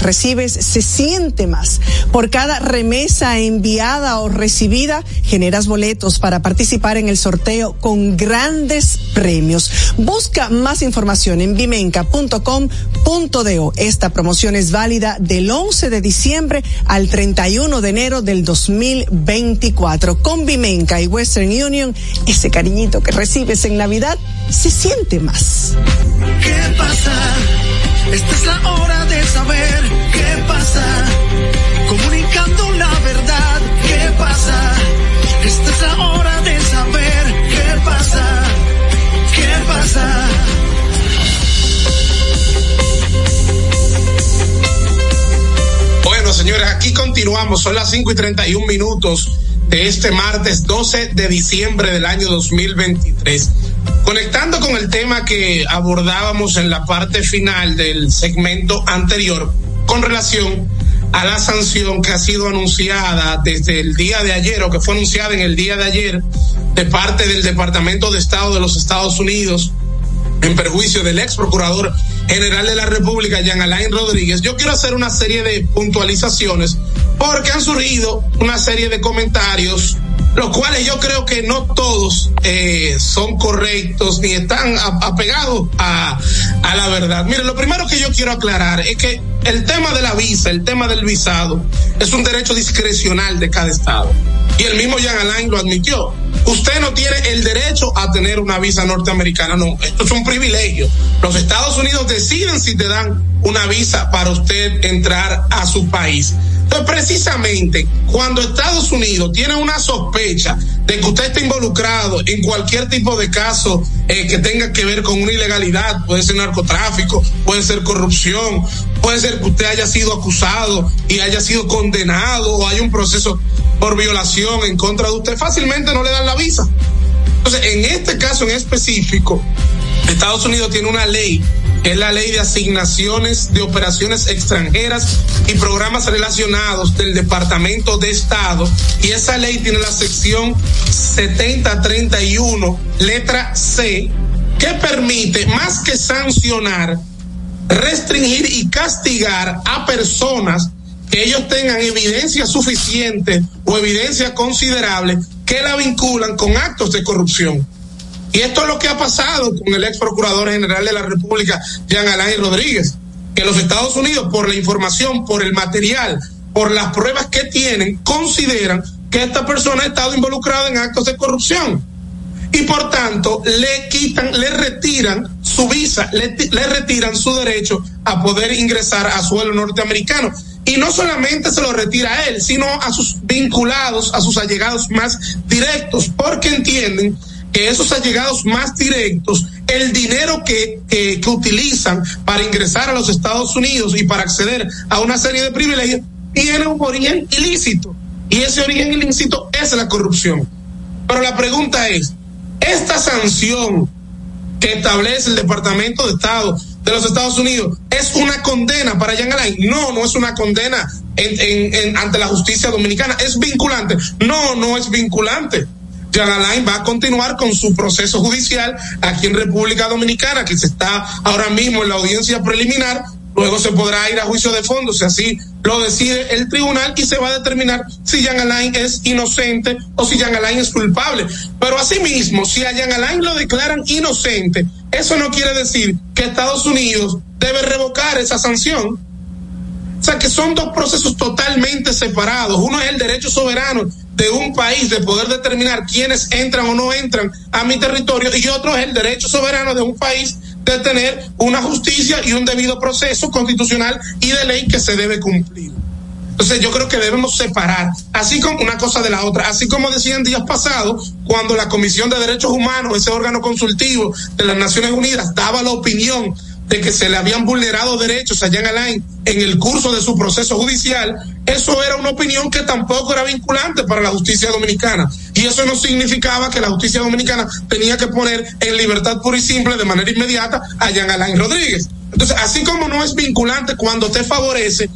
recibes se siente más. Por cada remesa enviada o recibida, generas boletos para participar en el sorteo con grandes premios. Busca más información en bimenca.com.do. Esta promoción es válida del 11 de diciembre al 31 de enero del 2024. Con Bimenca y Western Union, ese cariñito que recibes en Navidad se siente más. ¿Qué pasa? Esta es la hora de saber qué pasa. Comunicando la verdad, ¿qué pasa? Esta es la hora de saber qué pasa. ¿Qué pasa? Bueno, señores, aquí continuamos. Son las 5 y 31 minutos de este martes 12 de diciembre del año 2023. Conectando con el tema que abordábamos en la parte final del segmento anterior, con relación a la sanción que ha sido anunciada desde el día de ayer o que fue anunciada en el día de ayer de parte del Departamento de Estado de los Estados Unidos en perjuicio del ex procurador general de la República, Jean Alain Rodríguez, yo quiero hacer una serie de puntualizaciones porque han surgido una serie de comentarios los cuales yo creo que no todos eh, son correctos ni están apegados a, a la verdad. Mire, lo primero que yo quiero aclarar es que el tema de la visa, el tema del visado, es un derecho discrecional de cada estado. Y el mismo Jean Alain lo admitió. Usted no tiene el derecho a tener una visa norteamericana, no, esto es un privilegio. Los Estados Unidos deciden si te dan una visa para usted entrar a su país. Entonces, precisamente, cuando Estados Unidos tiene una sospecha de que usted está involucrado en cualquier tipo de caso eh, que tenga que ver con una ilegalidad, puede ser narcotráfico, puede ser corrupción, puede ser que usted haya sido acusado y haya sido condenado o hay un proceso por violación en contra de usted, fácilmente no le dan la visa. Entonces, en este caso en específico, Estados Unidos tiene una ley que es la ley de asignaciones de operaciones extranjeras y programas relacionados del Departamento de Estado. Y esa ley tiene la sección 7031, letra C, que permite, más que sancionar, restringir y castigar a personas que ellos tengan evidencia suficiente o evidencia considerable que la vinculan con actos de corrupción. Y esto es lo que ha pasado con el ex procurador general de la República, Jean Alain Rodríguez, que los Estados Unidos, por la información, por el material, por las pruebas que tienen, consideran que esta persona ha estado involucrada en actos de corrupción. Y por tanto, le quitan, le retiran su visa, le, le retiran su derecho a poder ingresar a suelo norteamericano. Y no solamente se lo retira a él, sino a sus vinculados, a sus allegados más directos, porque entienden que esos allegados más directos, el dinero que, utilizan para ingresar a los Estados Unidos y para acceder a una serie de privilegios, tiene un origen ilícito. Y ese origen ilícito es la corrupción. Pero la pregunta es, esta sanción que establece el Departamento de Estado de los Estados Unidos es una condena para Jean Alain. No, no es una condena en, en, en, ante la justicia dominicana. Es vinculante. No, no es vinculante. Jean Alain va a continuar con su proceso judicial aquí en República Dominicana, que se está ahora mismo en la audiencia preliminar. Luego se podrá ir a juicio de fondo si así lo decide el tribunal y se va a determinar si Jean Alain es inocente o si Jean Alain es culpable. Pero asimismo, si a Jean Alain lo declaran inocente, eso no quiere decir que Estados Unidos debe revocar esa sanción. O sea que son dos procesos totalmente separados. Uno es el derecho soberano de un país de poder determinar quiénes entran o no entran a mi territorio y otro es el derecho soberano de un país de tener una justicia y un debido proceso constitucional y de ley que se debe cumplir. Entonces yo creo que debemos separar, así como una cosa de la otra, así como decían días pasados, cuando la Comisión de Derechos Humanos, ese órgano consultivo de las Naciones Unidas, daba la opinión de que se le habían vulnerado derechos a Jean Alain en el curso de su proceso judicial, eso era una opinión que tampoco era vinculante para la justicia dominicana. Y eso no significaba que la justicia dominicana tenía que poner en libertad pura y simple de manera inmediata a Jean Alain Rodríguez. Entonces, así como no es vinculante cuando te favorece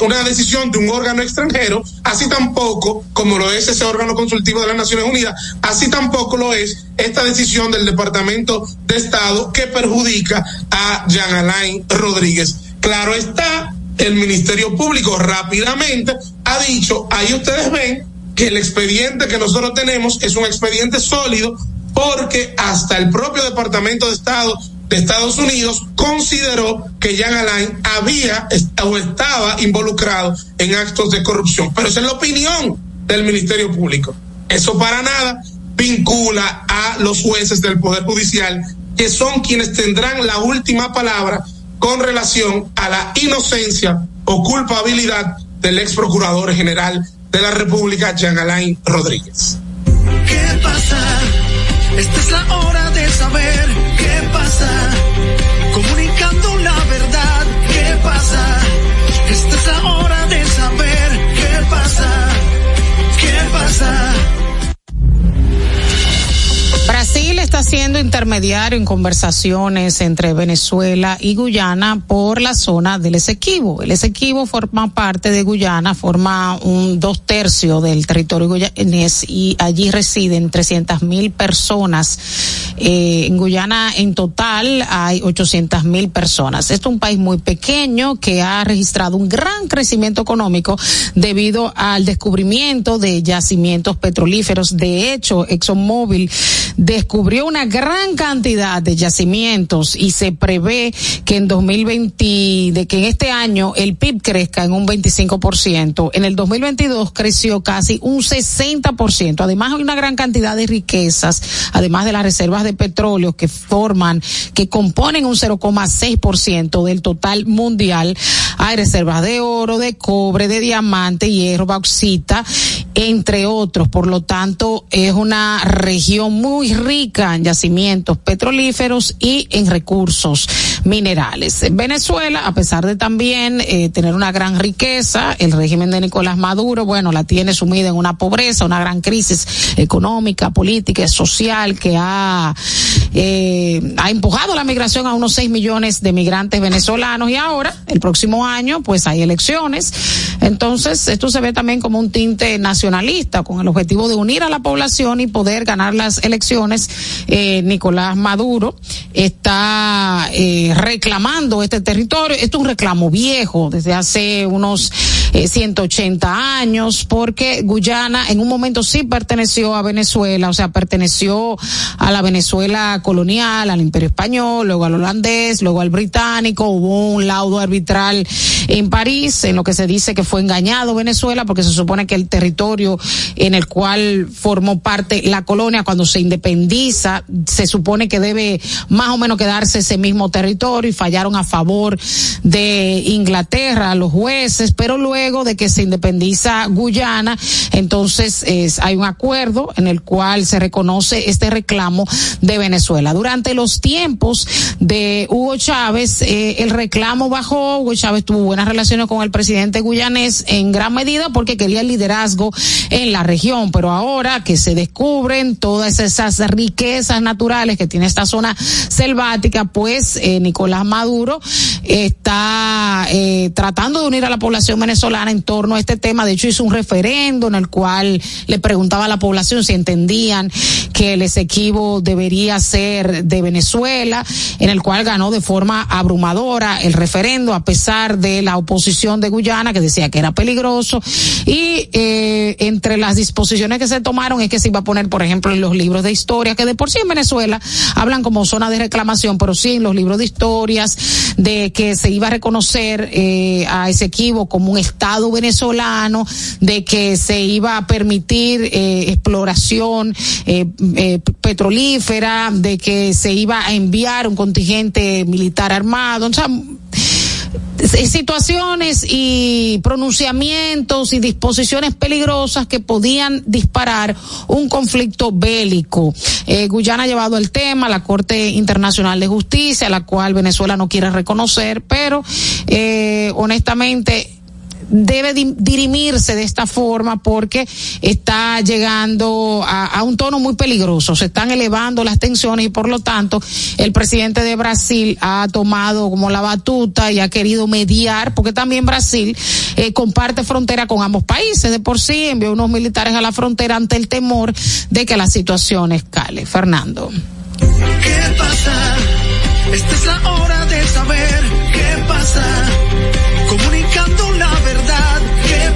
una decisión de un órgano extranjero, así tampoco, como lo es ese órgano consultivo de las Naciones Unidas, así tampoco lo es esta decisión del Departamento de Estado que perjudica a Jean Alain Rodríguez. Claro está, el Ministerio Público rápidamente ha dicho, ahí ustedes ven que el expediente que nosotros tenemos es un expediente sólido porque hasta el propio Departamento de Estado de Estados Unidos consideró que Jean Alain había o estaba involucrado en actos de corrupción. Pero esa es la opinión del Ministerio Público. Eso para nada vincula a los jueces del Poder Judicial, que son quienes tendrán la última palabra con relación a la inocencia o culpabilidad del ex procurador general de la República, Jean Alain Rodríguez. ¿Qué pasa? Esta es la hora de saber qué está siendo intermediario en conversaciones entre Venezuela y Guyana por la zona del Esequibo. El Esequibo forma parte de Guyana, forma un dos tercios del territorio guyanés y allí residen 300 mil personas. Eh, en Guyana en total hay 800 mil personas. Esto es un país muy pequeño que ha registrado un gran crecimiento económico debido al descubrimiento de yacimientos petrolíferos. De hecho, ExxonMobil descubrió una gran cantidad de yacimientos y se prevé que en 2020, de que en este año el PIB crezca en un 25%. En el 2022 creció casi un 60%. Además hay una gran cantidad de riquezas, además de las reservas de petróleo que forman, que componen un 0,6% del total mundial. Hay reservas de oro, de cobre, de diamante, hierro, bauxita, entre otros. Por lo tanto, es una región muy rica en yacimientos petrolíferos y en recursos minerales. Venezuela, a pesar de también eh, tener una gran riqueza, el régimen de Nicolás Maduro, bueno, la tiene sumida en una pobreza, una gran crisis económica, política, social que ha, eh, ha empujado la migración a unos 6 millones de migrantes venezolanos y ahora, el próximo año, pues hay elecciones. Entonces, esto se ve también como un tinte nacionalista con el objetivo de unir a la población y poder ganar las elecciones eh, Nicolás Maduro está eh, reclamando este territorio. Esto es un reclamo viejo desde hace unos 180 eh, años, porque Guyana en un momento sí perteneció a Venezuela, o sea, perteneció a la Venezuela colonial, al Imperio Español, luego al holandés, luego al británico, hubo un laudo arbitral en París, en lo que se dice que fue engañado Venezuela, porque se supone que el territorio en el cual formó parte la colonia cuando se independiza, se supone que debe más o menos quedarse ese mismo territorio y fallaron a favor de Inglaterra, los jueces, pero luego de que se independiza Guyana, entonces es, hay un acuerdo en el cual se reconoce este reclamo de Venezuela. Durante los tiempos de Hugo Chávez, eh, el reclamo bajó, Hugo Chávez tuvo buenas relaciones con el presidente guyanés en gran medida porque quería el liderazgo en la región, pero ahora que se descubren todas esas riquezas naturales que tiene esta zona selvática, pues eh, Nicolás Maduro está eh, tratando de unir a la población venezolana en torno a este tema. De hecho, hizo un referendo en el cual le preguntaba a la población si entendían que el Esequibo debería ser de Venezuela, en el cual ganó de forma abrumadora el referendo, a pesar de la oposición de Guyana, que decía que era peligroso. Y eh, entre las disposiciones que se tomaron es que se iba a poner, por ejemplo, en los libros de historia, que de por sí en Venezuela hablan como zona de reclamación, pero sí en los libros de historias, de que se iba a reconocer eh, a Esequibo como un Estado venezolano, de que se iba a permitir eh, exploración eh, eh, petrolífera, de que se iba a enviar un contingente militar armado, o sea, situaciones y pronunciamientos y disposiciones peligrosas que podían disparar un conflicto bélico. Eh, Guyana ha llevado el tema a la Corte Internacional de Justicia, la cual Venezuela no quiere reconocer, pero eh, honestamente debe dirimirse de esta forma porque está llegando a, un tono muy peligroso. Se están elevando las tensiones y por lo tanto el presidente de Brasil ha tomado como la batuta y ha querido mediar porque también Brasil eh, comparte frontera con ambos países. De por sí envió unos militares a la frontera ante el temor de que la situación escale. Fernando. ¿Qué pasa? Esta es la hora de saber qué pasa.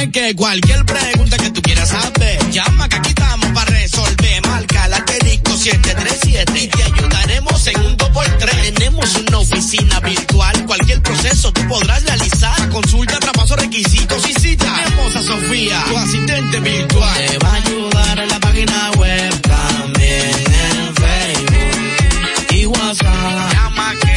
Es que cualquier pregunta que tú quieras saber, llama que aquí estamos para resolver. Marca la disco 737 y te ayudaremos en un 2x3. Tenemos una oficina virtual, cualquier proceso tú podrás realizar. Consulta, traspaso, requisitos y cita. Tenemos a Sofía, tu asistente virtual. Te va a ayudar en la página web, también en Facebook y WhatsApp. Llama que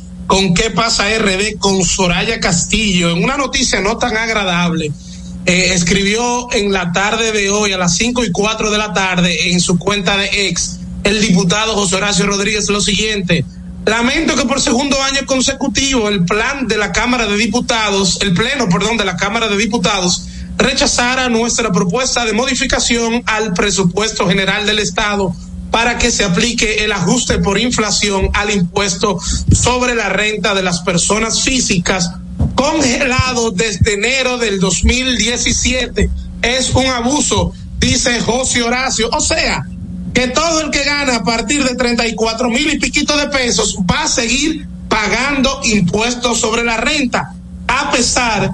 con qué pasa RD con Soraya Castillo. En una noticia no tan agradable, eh, escribió en la tarde de hoy a las cinco y cuatro de la tarde en su cuenta de ex el diputado José Horacio Rodríguez lo siguiente. Lamento que por segundo año consecutivo el plan de la Cámara de Diputados, el pleno, perdón, de la Cámara de Diputados rechazara nuestra propuesta de modificación al presupuesto general del Estado para que se aplique el ajuste por inflación al impuesto sobre la renta de las personas físicas congelado desde enero del 2017. Es un abuso, dice José Horacio. O sea, que todo el que gana a partir de 34 mil y piquito de pesos va a seguir pagando impuestos sobre la renta, a pesar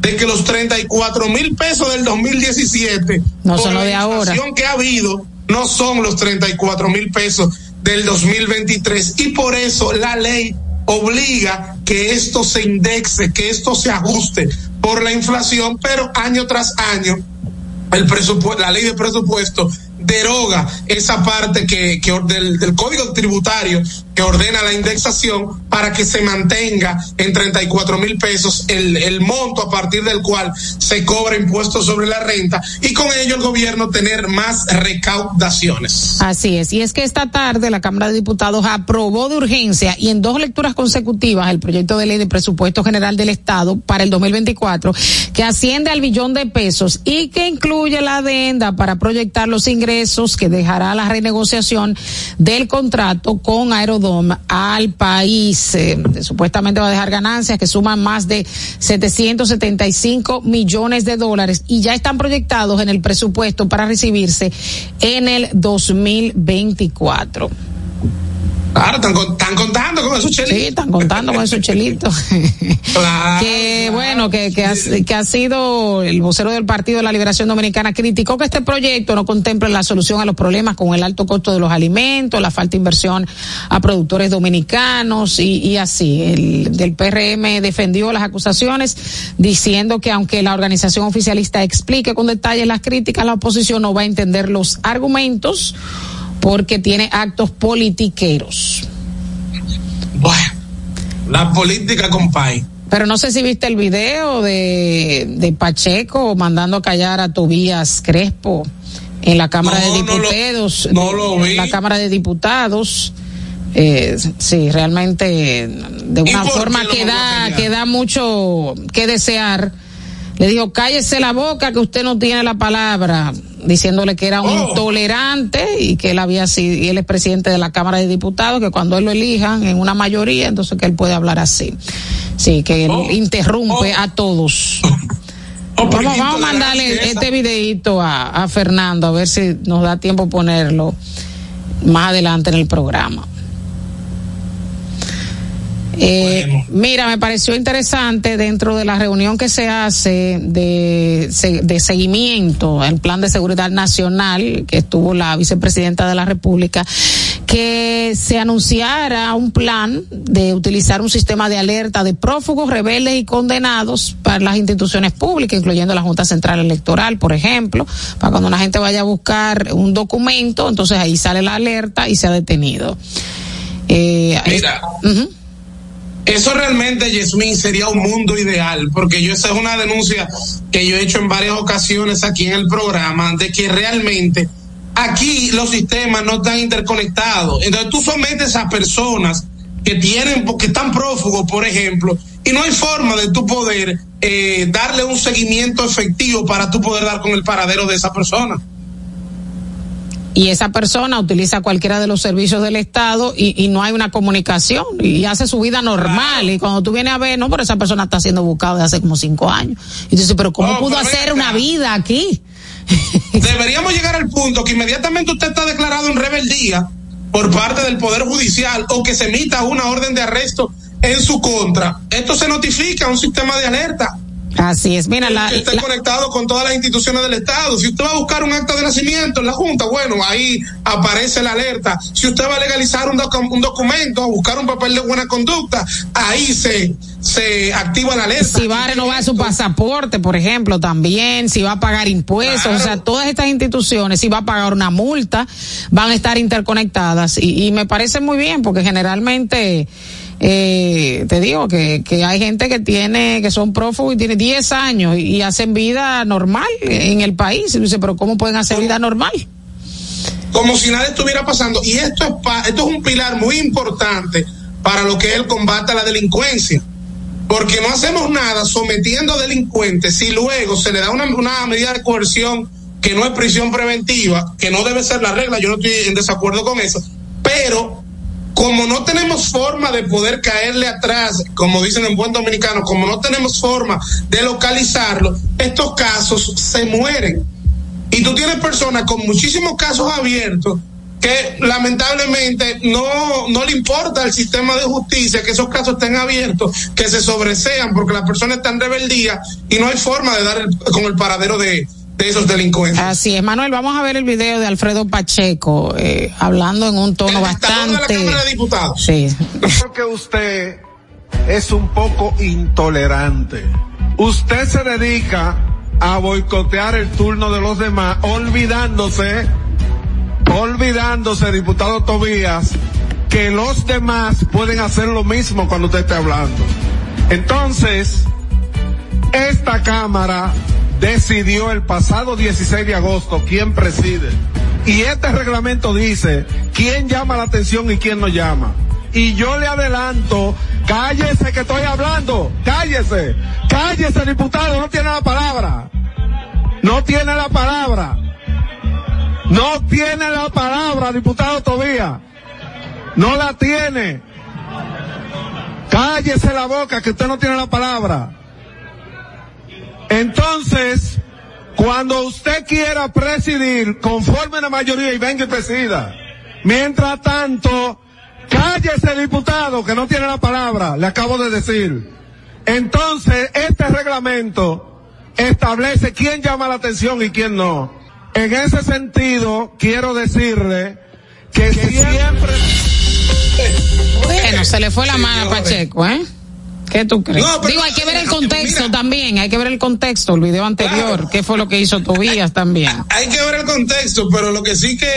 de que los 34 mil pesos del 2017, no son lo de ahora, que ha habido, no son los 34 mil pesos del 2023 y por eso la ley obliga que esto se indexe, que esto se ajuste por la inflación, pero año tras año el presupuesto, la ley de presupuesto deroga esa parte que, que del, del, código tributario que ordena la indexación para que se mantenga en 34 mil pesos el, el monto a partir del cual se cobra impuestos sobre la renta y con ello el gobierno tener más recaudaciones. Así es, y es que esta tarde la Cámara de Diputados aprobó de urgencia y en dos lecturas consecutivas el proyecto de ley de presupuesto general del Estado para el 2024 que asciende al billón de pesos y que incluye la adenda para proyectar los ingresos que dejará la renegociación del contrato con Aerodón al país. Eh, supuestamente va a dejar ganancias que suman más de 775 millones de dólares y ya están proyectados en el presupuesto para recibirse en el 2024. Claro, están, contando con esos chelitos. Sí, están contando con esos chelitos. [laughs] claro, que bueno, que, que, ha, que ha sido el vocero del Partido de la Liberación Dominicana, criticó que este proyecto no contemple la solución a los problemas con el alto costo de los alimentos, la falta de inversión a productores dominicanos y, y así. El del PRM defendió las acusaciones diciendo que aunque la organización oficialista explique con detalle las críticas, la oposición no va a entender los argumentos porque tiene actos politiqueros. Bueno, la política, compay. Pero no sé si viste el video de, de Pacheco mandando a callar a Tobías Crespo en la Cámara de Diputados. No lo, vi. En la Cámara de Diputados. Eh, sí, realmente de una forma que da, que da mucho que desear. Le dijo, cállese la boca que usted no tiene la palabra diciéndole que era un oh. intolerante y que él había sido, y él es presidente de la Cámara de Diputados, que cuando él lo elijan en una mayoría, entonces que él puede hablar así. Sí, que él oh. interrumpe oh. a todos. Vamos, vamos, a mandarle este videito a, a Fernando a ver si nos da tiempo ponerlo más adelante en el programa. Eh, Mira, me pareció interesante dentro de la reunión que se hace de, de seguimiento al plan de seguridad nacional que estuvo la vicepresidenta de la República, que se anunciara un plan de utilizar un sistema de alerta de prófugos, rebeldes y condenados para las instituciones públicas, incluyendo la Junta Central Electoral, por ejemplo, para cuando una gente vaya a buscar un documento, entonces ahí sale la alerta y se ha detenido. Eh, Mira. Uh -huh. Eso realmente, Yasmín, sería un mundo ideal, porque yo esa es una denuncia que yo he hecho en varias ocasiones aquí en el programa, de que realmente aquí los sistemas no están interconectados. Entonces tú sometes a personas que tienen, que están prófugos, por ejemplo, y no hay forma de tú poder eh, darle un seguimiento efectivo para tú poder dar con el paradero de esa persona y esa persona utiliza cualquiera de los servicios del Estado y, y, no hay una comunicación y hace su vida normal. Claro. Y cuando tú vienes a ver, no, pero esa persona está siendo buscada desde hace como cinco años. Y tú dices, pero ¿cómo oh, pudo pero hacer una vida aquí? [laughs] Deberíamos llegar al punto que inmediatamente usted está declarado en rebeldía por parte del Poder Judicial o que se emita una orden de arresto en su contra. Esto se notifica a un sistema de alerta Así es, mira, la, está la, conectado con todas las instituciones del Estado. Si usted va a buscar un acta de nacimiento en la Junta, bueno, ahí aparece la alerta. Si usted va a legalizar un, doc un documento, a buscar un papel de buena conducta, ahí se, se activa la alerta. Si va a renovar su pasaporte, por ejemplo, también, si va a pagar impuestos, claro. o sea, todas estas instituciones, si va a pagar una multa, van a estar interconectadas. Y, y me parece muy bien, porque generalmente eh, te digo que, que hay gente que tiene, que son prófugos y tiene 10 años y, y, hacen vida normal en el país. Y dice, pero ¿cómo pueden hacer vida normal? Como si nada estuviera pasando. Y esto es, pa, esto es un pilar muy importante para lo que es el combate a la delincuencia. Porque no hacemos nada sometiendo a delincuentes si luego se le da una, una medida de coerción que no es prisión preventiva, que no debe ser la regla, yo no estoy en desacuerdo con eso, pero como no tenemos forma de poder caerle atrás, como dicen en buen dominicano, como no tenemos forma de localizarlo, estos casos se mueren. Y tú tienes personas con muchísimos casos abiertos que lamentablemente no, no le importa al sistema de justicia que esos casos estén abiertos, que se sobresean porque la persona está en rebeldía y no hay forma de dar el- con el paradero de, de esos delincuentes. Así es, Manuel, vamos a ver el video de Alfredo Pacheco eh, hablando en un tono bastante. Sí. Porque usted es un poco intolerante. Usted se dedica a boicotear el turno de los demás, olvidándose, olvidándose, diputado Tobías, que los demás pueden hacer lo mismo cuando usted esté hablando. Entonces, esta Cámara decidió el pasado 16 de agosto quién preside. Y este reglamento dice quién llama la atención y quién no llama. Y yo le adelanto, cállese que estoy hablando, cállese, cállese diputado, no tiene la palabra. No tiene la palabra. No tiene la palabra, diputado Tobía. No la tiene. Cállese la boca que usted no tiene la palabra. Entonces, cuando usted quiera presidir, conforme la mayoría y venga y presida. Mientras tanto, cállese diputado que no tiene la palabra, le acabo de decir. Entonces, este reglamento establece quién llama la atención y quién no. En ese sentido, quiero decirle que, siempre... Bueno, se le fue la mano a Pacheco, ¿eh? ¿Qué tú crees? No, pero- Digo, hay que ver el contexto también, hay que ver el contexto, el video anterior, qué fue lo que hizo Tobías también. [laughs] Hay que ver el contexto, pero lo que sí que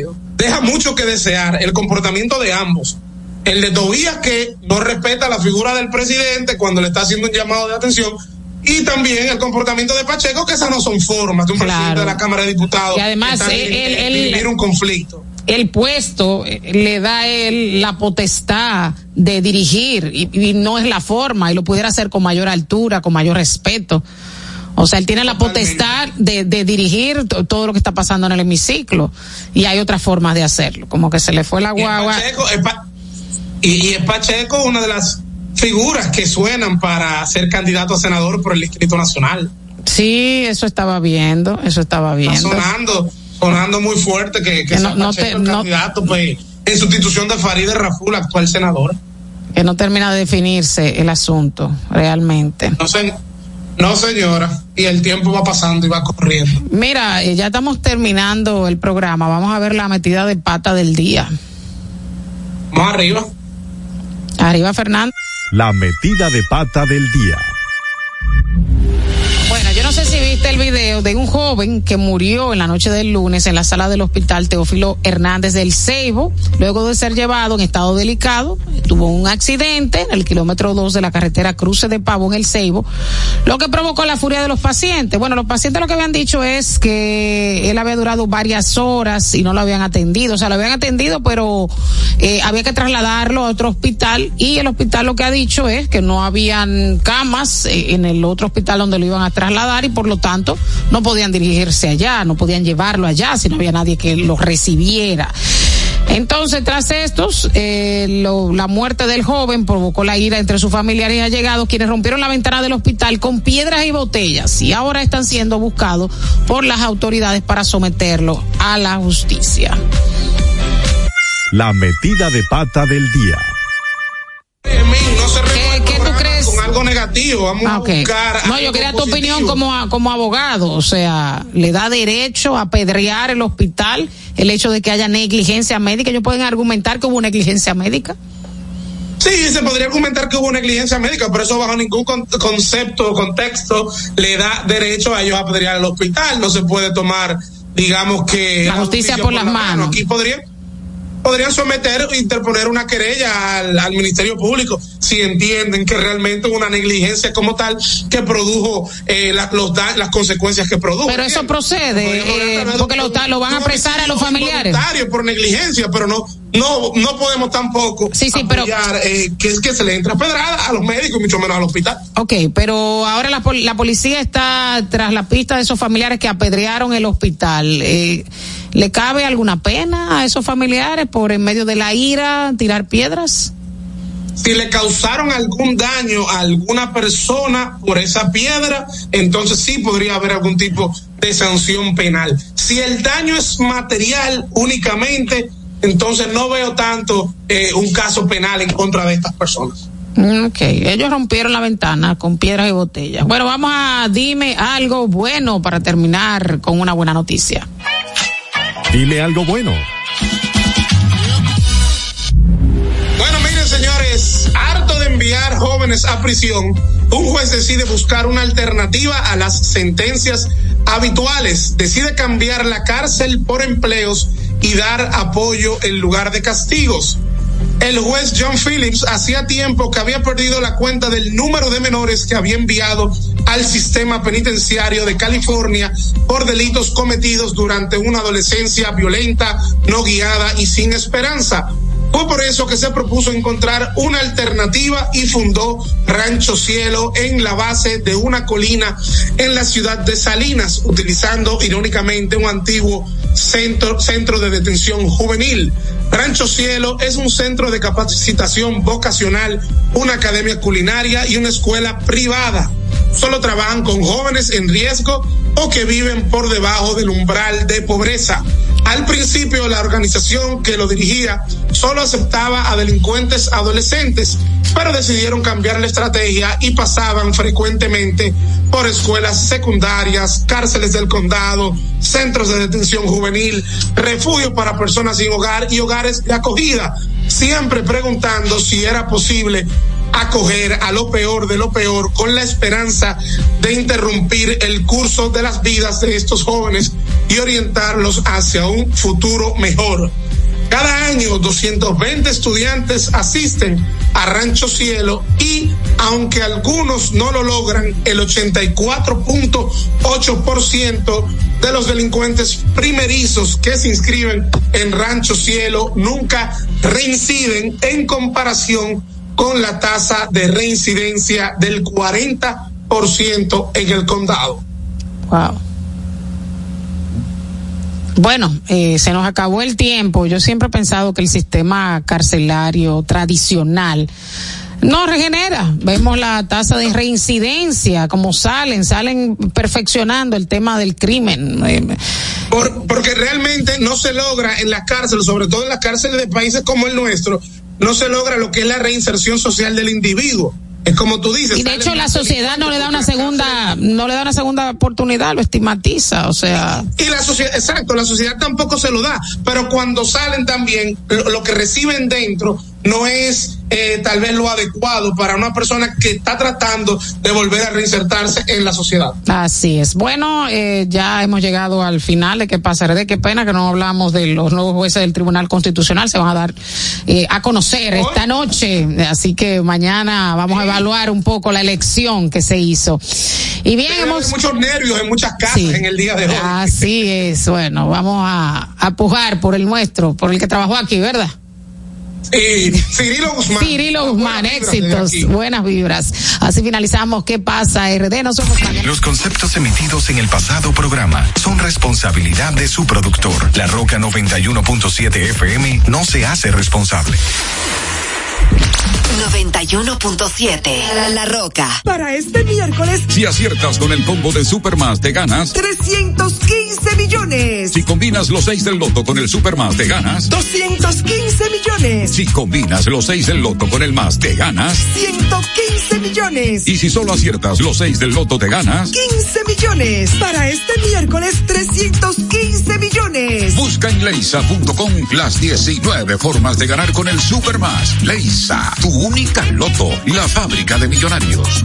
eh, deja mucho que desear el comportamiento de ambos. El de Tobías que no respeta la figura del presidente cuando le está haciendo un llamado de atención y también el comportamiento de Pacheco que esas no son formas de un presidente de la Cámara de Diputados. Y además, él- él- en él- vivir un conflicto. El puesto eh, le da a él la potestad de dirigir y, y no es la forma y lo pudiera hacer con mayor altura, con mayor respeto. O sea, él tiene la potestad de, de dirigir to- todo lo que está pasando en el hemiciclo y hay otras formas de hacerlo, como que se le fue la Y es guagua. Pacheco, es Pa- y, y es Pacheco una de las figuras que suenan para ser candidato a senador por el Distrito Nacional. Sí, eso estaba viendo, eso estaba Está viendo. sonando, sonando muy fuerte que, que Que sea no- no Pacheco te- el no- candidato pues, en sustitución de Farideh Raful, actual senador. Que no termina de definirse el asunto, realmente. No, se- no, señora, y el tiempo va pasando y va corriendo. Mira, eh, ya estamos terminando el programa. Vamos a ver la metida de pata del día. Más arriba. Arriba, Fernando. La metida de pata del día. No sé si viste el video de un joven que murió en la noche del lunes en la sala del hospital Teófilo Hernández del Ceibo, luego de ser llevado en estado delicado. Tuvo un accidente en el kilómetro 2 de la carretera Cruce de Pavo en el Ceibo, lo que provocó la furia de los pacientes. Bueno, los pacientes lo que habían dicho es que él había durado varias horas y no lo habían atendido. O sea, lo habían atendido, pero eh, había que trasladarlo a otro hospital y el hospital lo que ha dicho es que no habían camas eh, en el otro hospital donde lo iban a trasladar y por lo tanto no podían dirigirse allá, no podían llevarlo allá si no había nadie que lo recibiera. Entonces, tras estos, eh, lo- la muerte del joven provocó la ira entre sus familiares y allegados, quienes rompieron la ventana del hospital con piedras y botellas y ahora están siendo buscados por las autoridades para someterlo a la justicia. La metida de pata del día. Algo negativo, vamos Ah, a ok. buscar. No, yo quería tu opinión como, a- como abogado. O sea, le da derecho a apedrear el hospital el hecho de que haya negligencia médica. Ellos pueden argumentar que hubo negligencia médica. Sí, se podría argumentar que hubo negligencia médica, pero eso bajo ningún con- concepto o contexto le da derecho a ellos a apedrear el hospital. No se puede tomar, digamos que... La justicia por las manos. Aquí podrían, podrían someter o interponer una querella al, al Ministerio Público si entienden que realmente hubo una negligencia como tal que produjo eh, la- los da- las consecuencias que produjo. Pero eso procede, eh, porque lo, lo van a apresar a los familiares. Por negligencia, pero no no no podemos tampoco sí, sí, pero, eh, que es que se le entra pedrada a los médicos y mucho menos al hospital. Ok, pero ahora la, la policía está tras la pista de esos familiares que apedrearon el hospital. Eh, ¿Le cabe alguna pena a esos familiares por en medio de la ira tirar piedras? si le causaron algún daño a alguna persona por esa piedra, entonces sí podría haber algún tipo de sanción penal. Si el daño es material únicamente, entonces no veo tanto eh, un caso penal en contra de estas personas. Ok, ellos rompieron la ventana con piedras y botellas. Bueno, vamos a dime algo bueno para terminar con una buena noticia. Dime algo bueno. Bueno, miren señores, harto de enviar jóvenes a prisión, un juez decide buscar una alternativa a las sentencias habituales, decide cambiar la cárcel por empleos y dar apoyo en lugar de castigos. El juez John Phillips hacía tiempo que había perdido la cuenta del número de menores que había enviado al sistema penitenciario de California por delitos cometidos durante una adolescencia violenta, no guiada y sin esperanza. Fue por eso que se propuso encontrar una alternativa y fundó Rancho Cielo en la base de una colina en la ciudad de Salinas, utilizando irónicamente un antiguo centro, centro de detención juvenil. Rancho Cielo es un centro de capacitación vocacional, una academia culinaria y una escuela privada. Solo trabajan con jóvenes en riesgo o que viven por debajo del umbral de pobreza. Al principio la organización que lo dirigía solo aceptaba a delincuentes adolescentes, pero decidieron cambiar la estrategia y pasaban frecuentemente por escuelas secundarias, cárceles del condado, centros de detención juvenil, refugios para personas sin hogar y hogares de acogida, siempre preguntando si era posible acoger a lo peor de lo peor con la esperanza de interrumpir el curso de las vidas de estos jóvenes y orientarlos hacia un futuro mejor. Cada año 220 estudiantes asisten a Rancho Cielo y aunque algunos no lo logran, el 84.8% de los delincuentes primerizos que se inscriben en Rancho Cielo nunca reinciden en comparación con la tasa de reincidencia del 40% en el condado. Wow. Bueno, eh, se nos acabó el tiempo. Yo siempre he pensado que el sistema carcelario tradicional no regenera. Vemos la tasa de reincidencia, como salen, salen perfeccionando el tema del crimen. Porque realmente no se logra en las cárceles, sobre todo en las cárceles de países como el nuestro, no se logra lo que es la reinserción social del individuo. Es como tú dices. Y de hecho la sociedad no le da una segunda, no le da una segunda oportunidad, lo estigmatiza, o sea. Y la sociedad, exacto, la sociedad tampoco se lo da, pero cuando salen también, lo que reciben dentro no es eh, tal vez lo adecuado para una persona que está tratando de volver a reinsertarse en la sociedad. Así es. Bueno, eh, ya hemos llegado al final de qué pasará. De qué pena que no hablamos de los nuevos jueces del Tribunal Constitucional. Se van a dar eh, a conocer esta noche. Así que mañana vamos a evaluar un poco la elección que se hizo. Y bien, hemos... Muchos nervios en muchas casas en el día de hoy. Así es. Bueno, vamos a, a pujar por el nuestro, por el que trabajó aquí, ¿verdad? Sí, Cirilo Guzmán. Cirilo Guzmán, éxitos, buenas vibras. Así finalizamos. ¿Qué pasa, RD? No somos Los conceptos emitidos en el pasado programa son responsabilidad de su productor. La Roca 91.7 FM no se hace responsable. 91.7 La Roca. Para este miércoles, si aciertas con el combo de Supermas, te ganas 315 millones. Si combinas los 6 del loto con el Supermas, te ganas 215 millones. Si combinas los 6 del loto con el más, te ganas 115 millones. Y si solo aciertas los 6 del loto, te ganas 15 millones. Para este miércoles, 315 millones. Busca en leisa.com las 19 formas de ganar con el Supermas. Leisa, tu única loto, la fábrica de millonarios.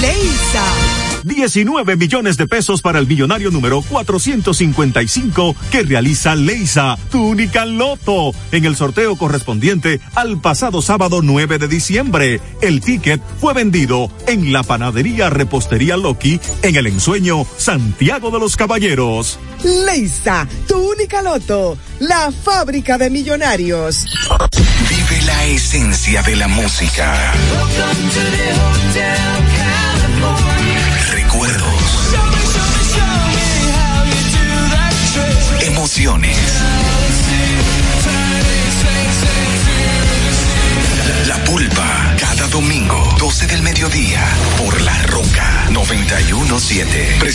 Leisa. 19 millones de pesos para el millonario número 455 que realiza Leisa, tu única loto, en el sorteo correspondiente al pasado sábado 9 de diciembre. El ticket fue vendido en la panadería Repostería Loki en el ensueño Santiago de los Caballeros. Leisa, tu única loto, la fábrica de millonarios. La esencia de la música. Recuerdos. Emociones.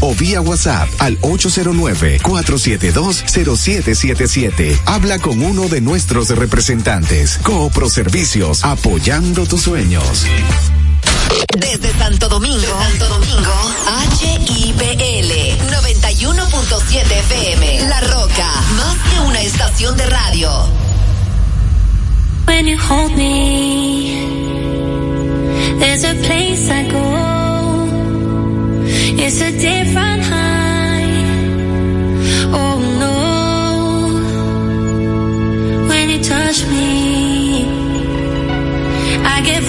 o vía WhatsApp al 809 472 0777 Habla con uno de nuestros representantes. Coopro Servicios, apoyando tus sueños. Desde Santo Domingo, Santo Domingo, HIPL 91.7 FM. La Roca, más que una estación de radio. When you hold me, there's a place I go. It's a different high. Oh no. when you touch me. I get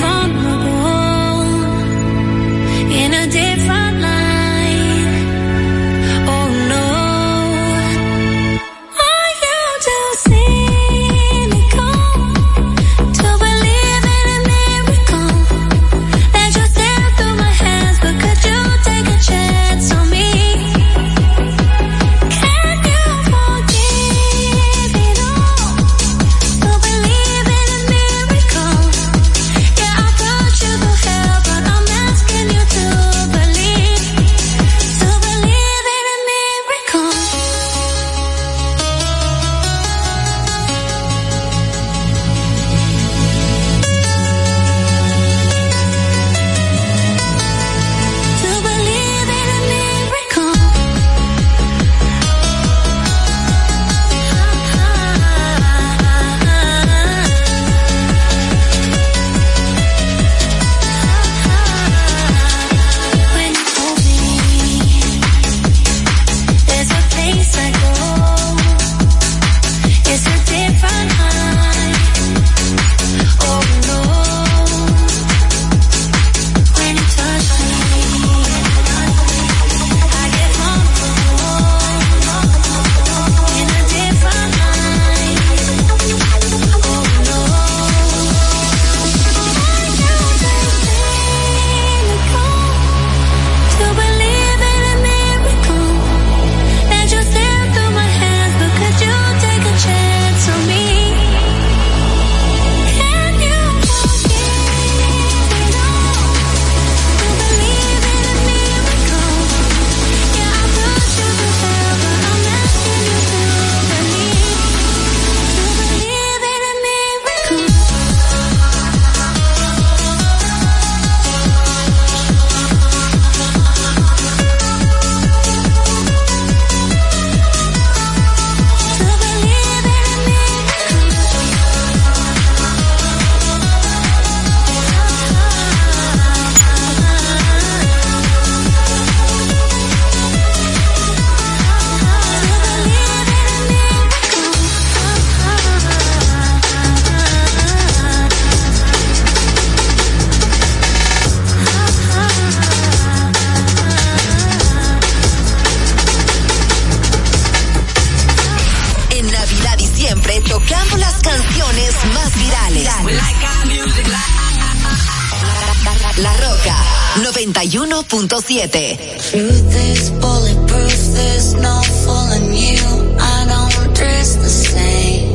91.7.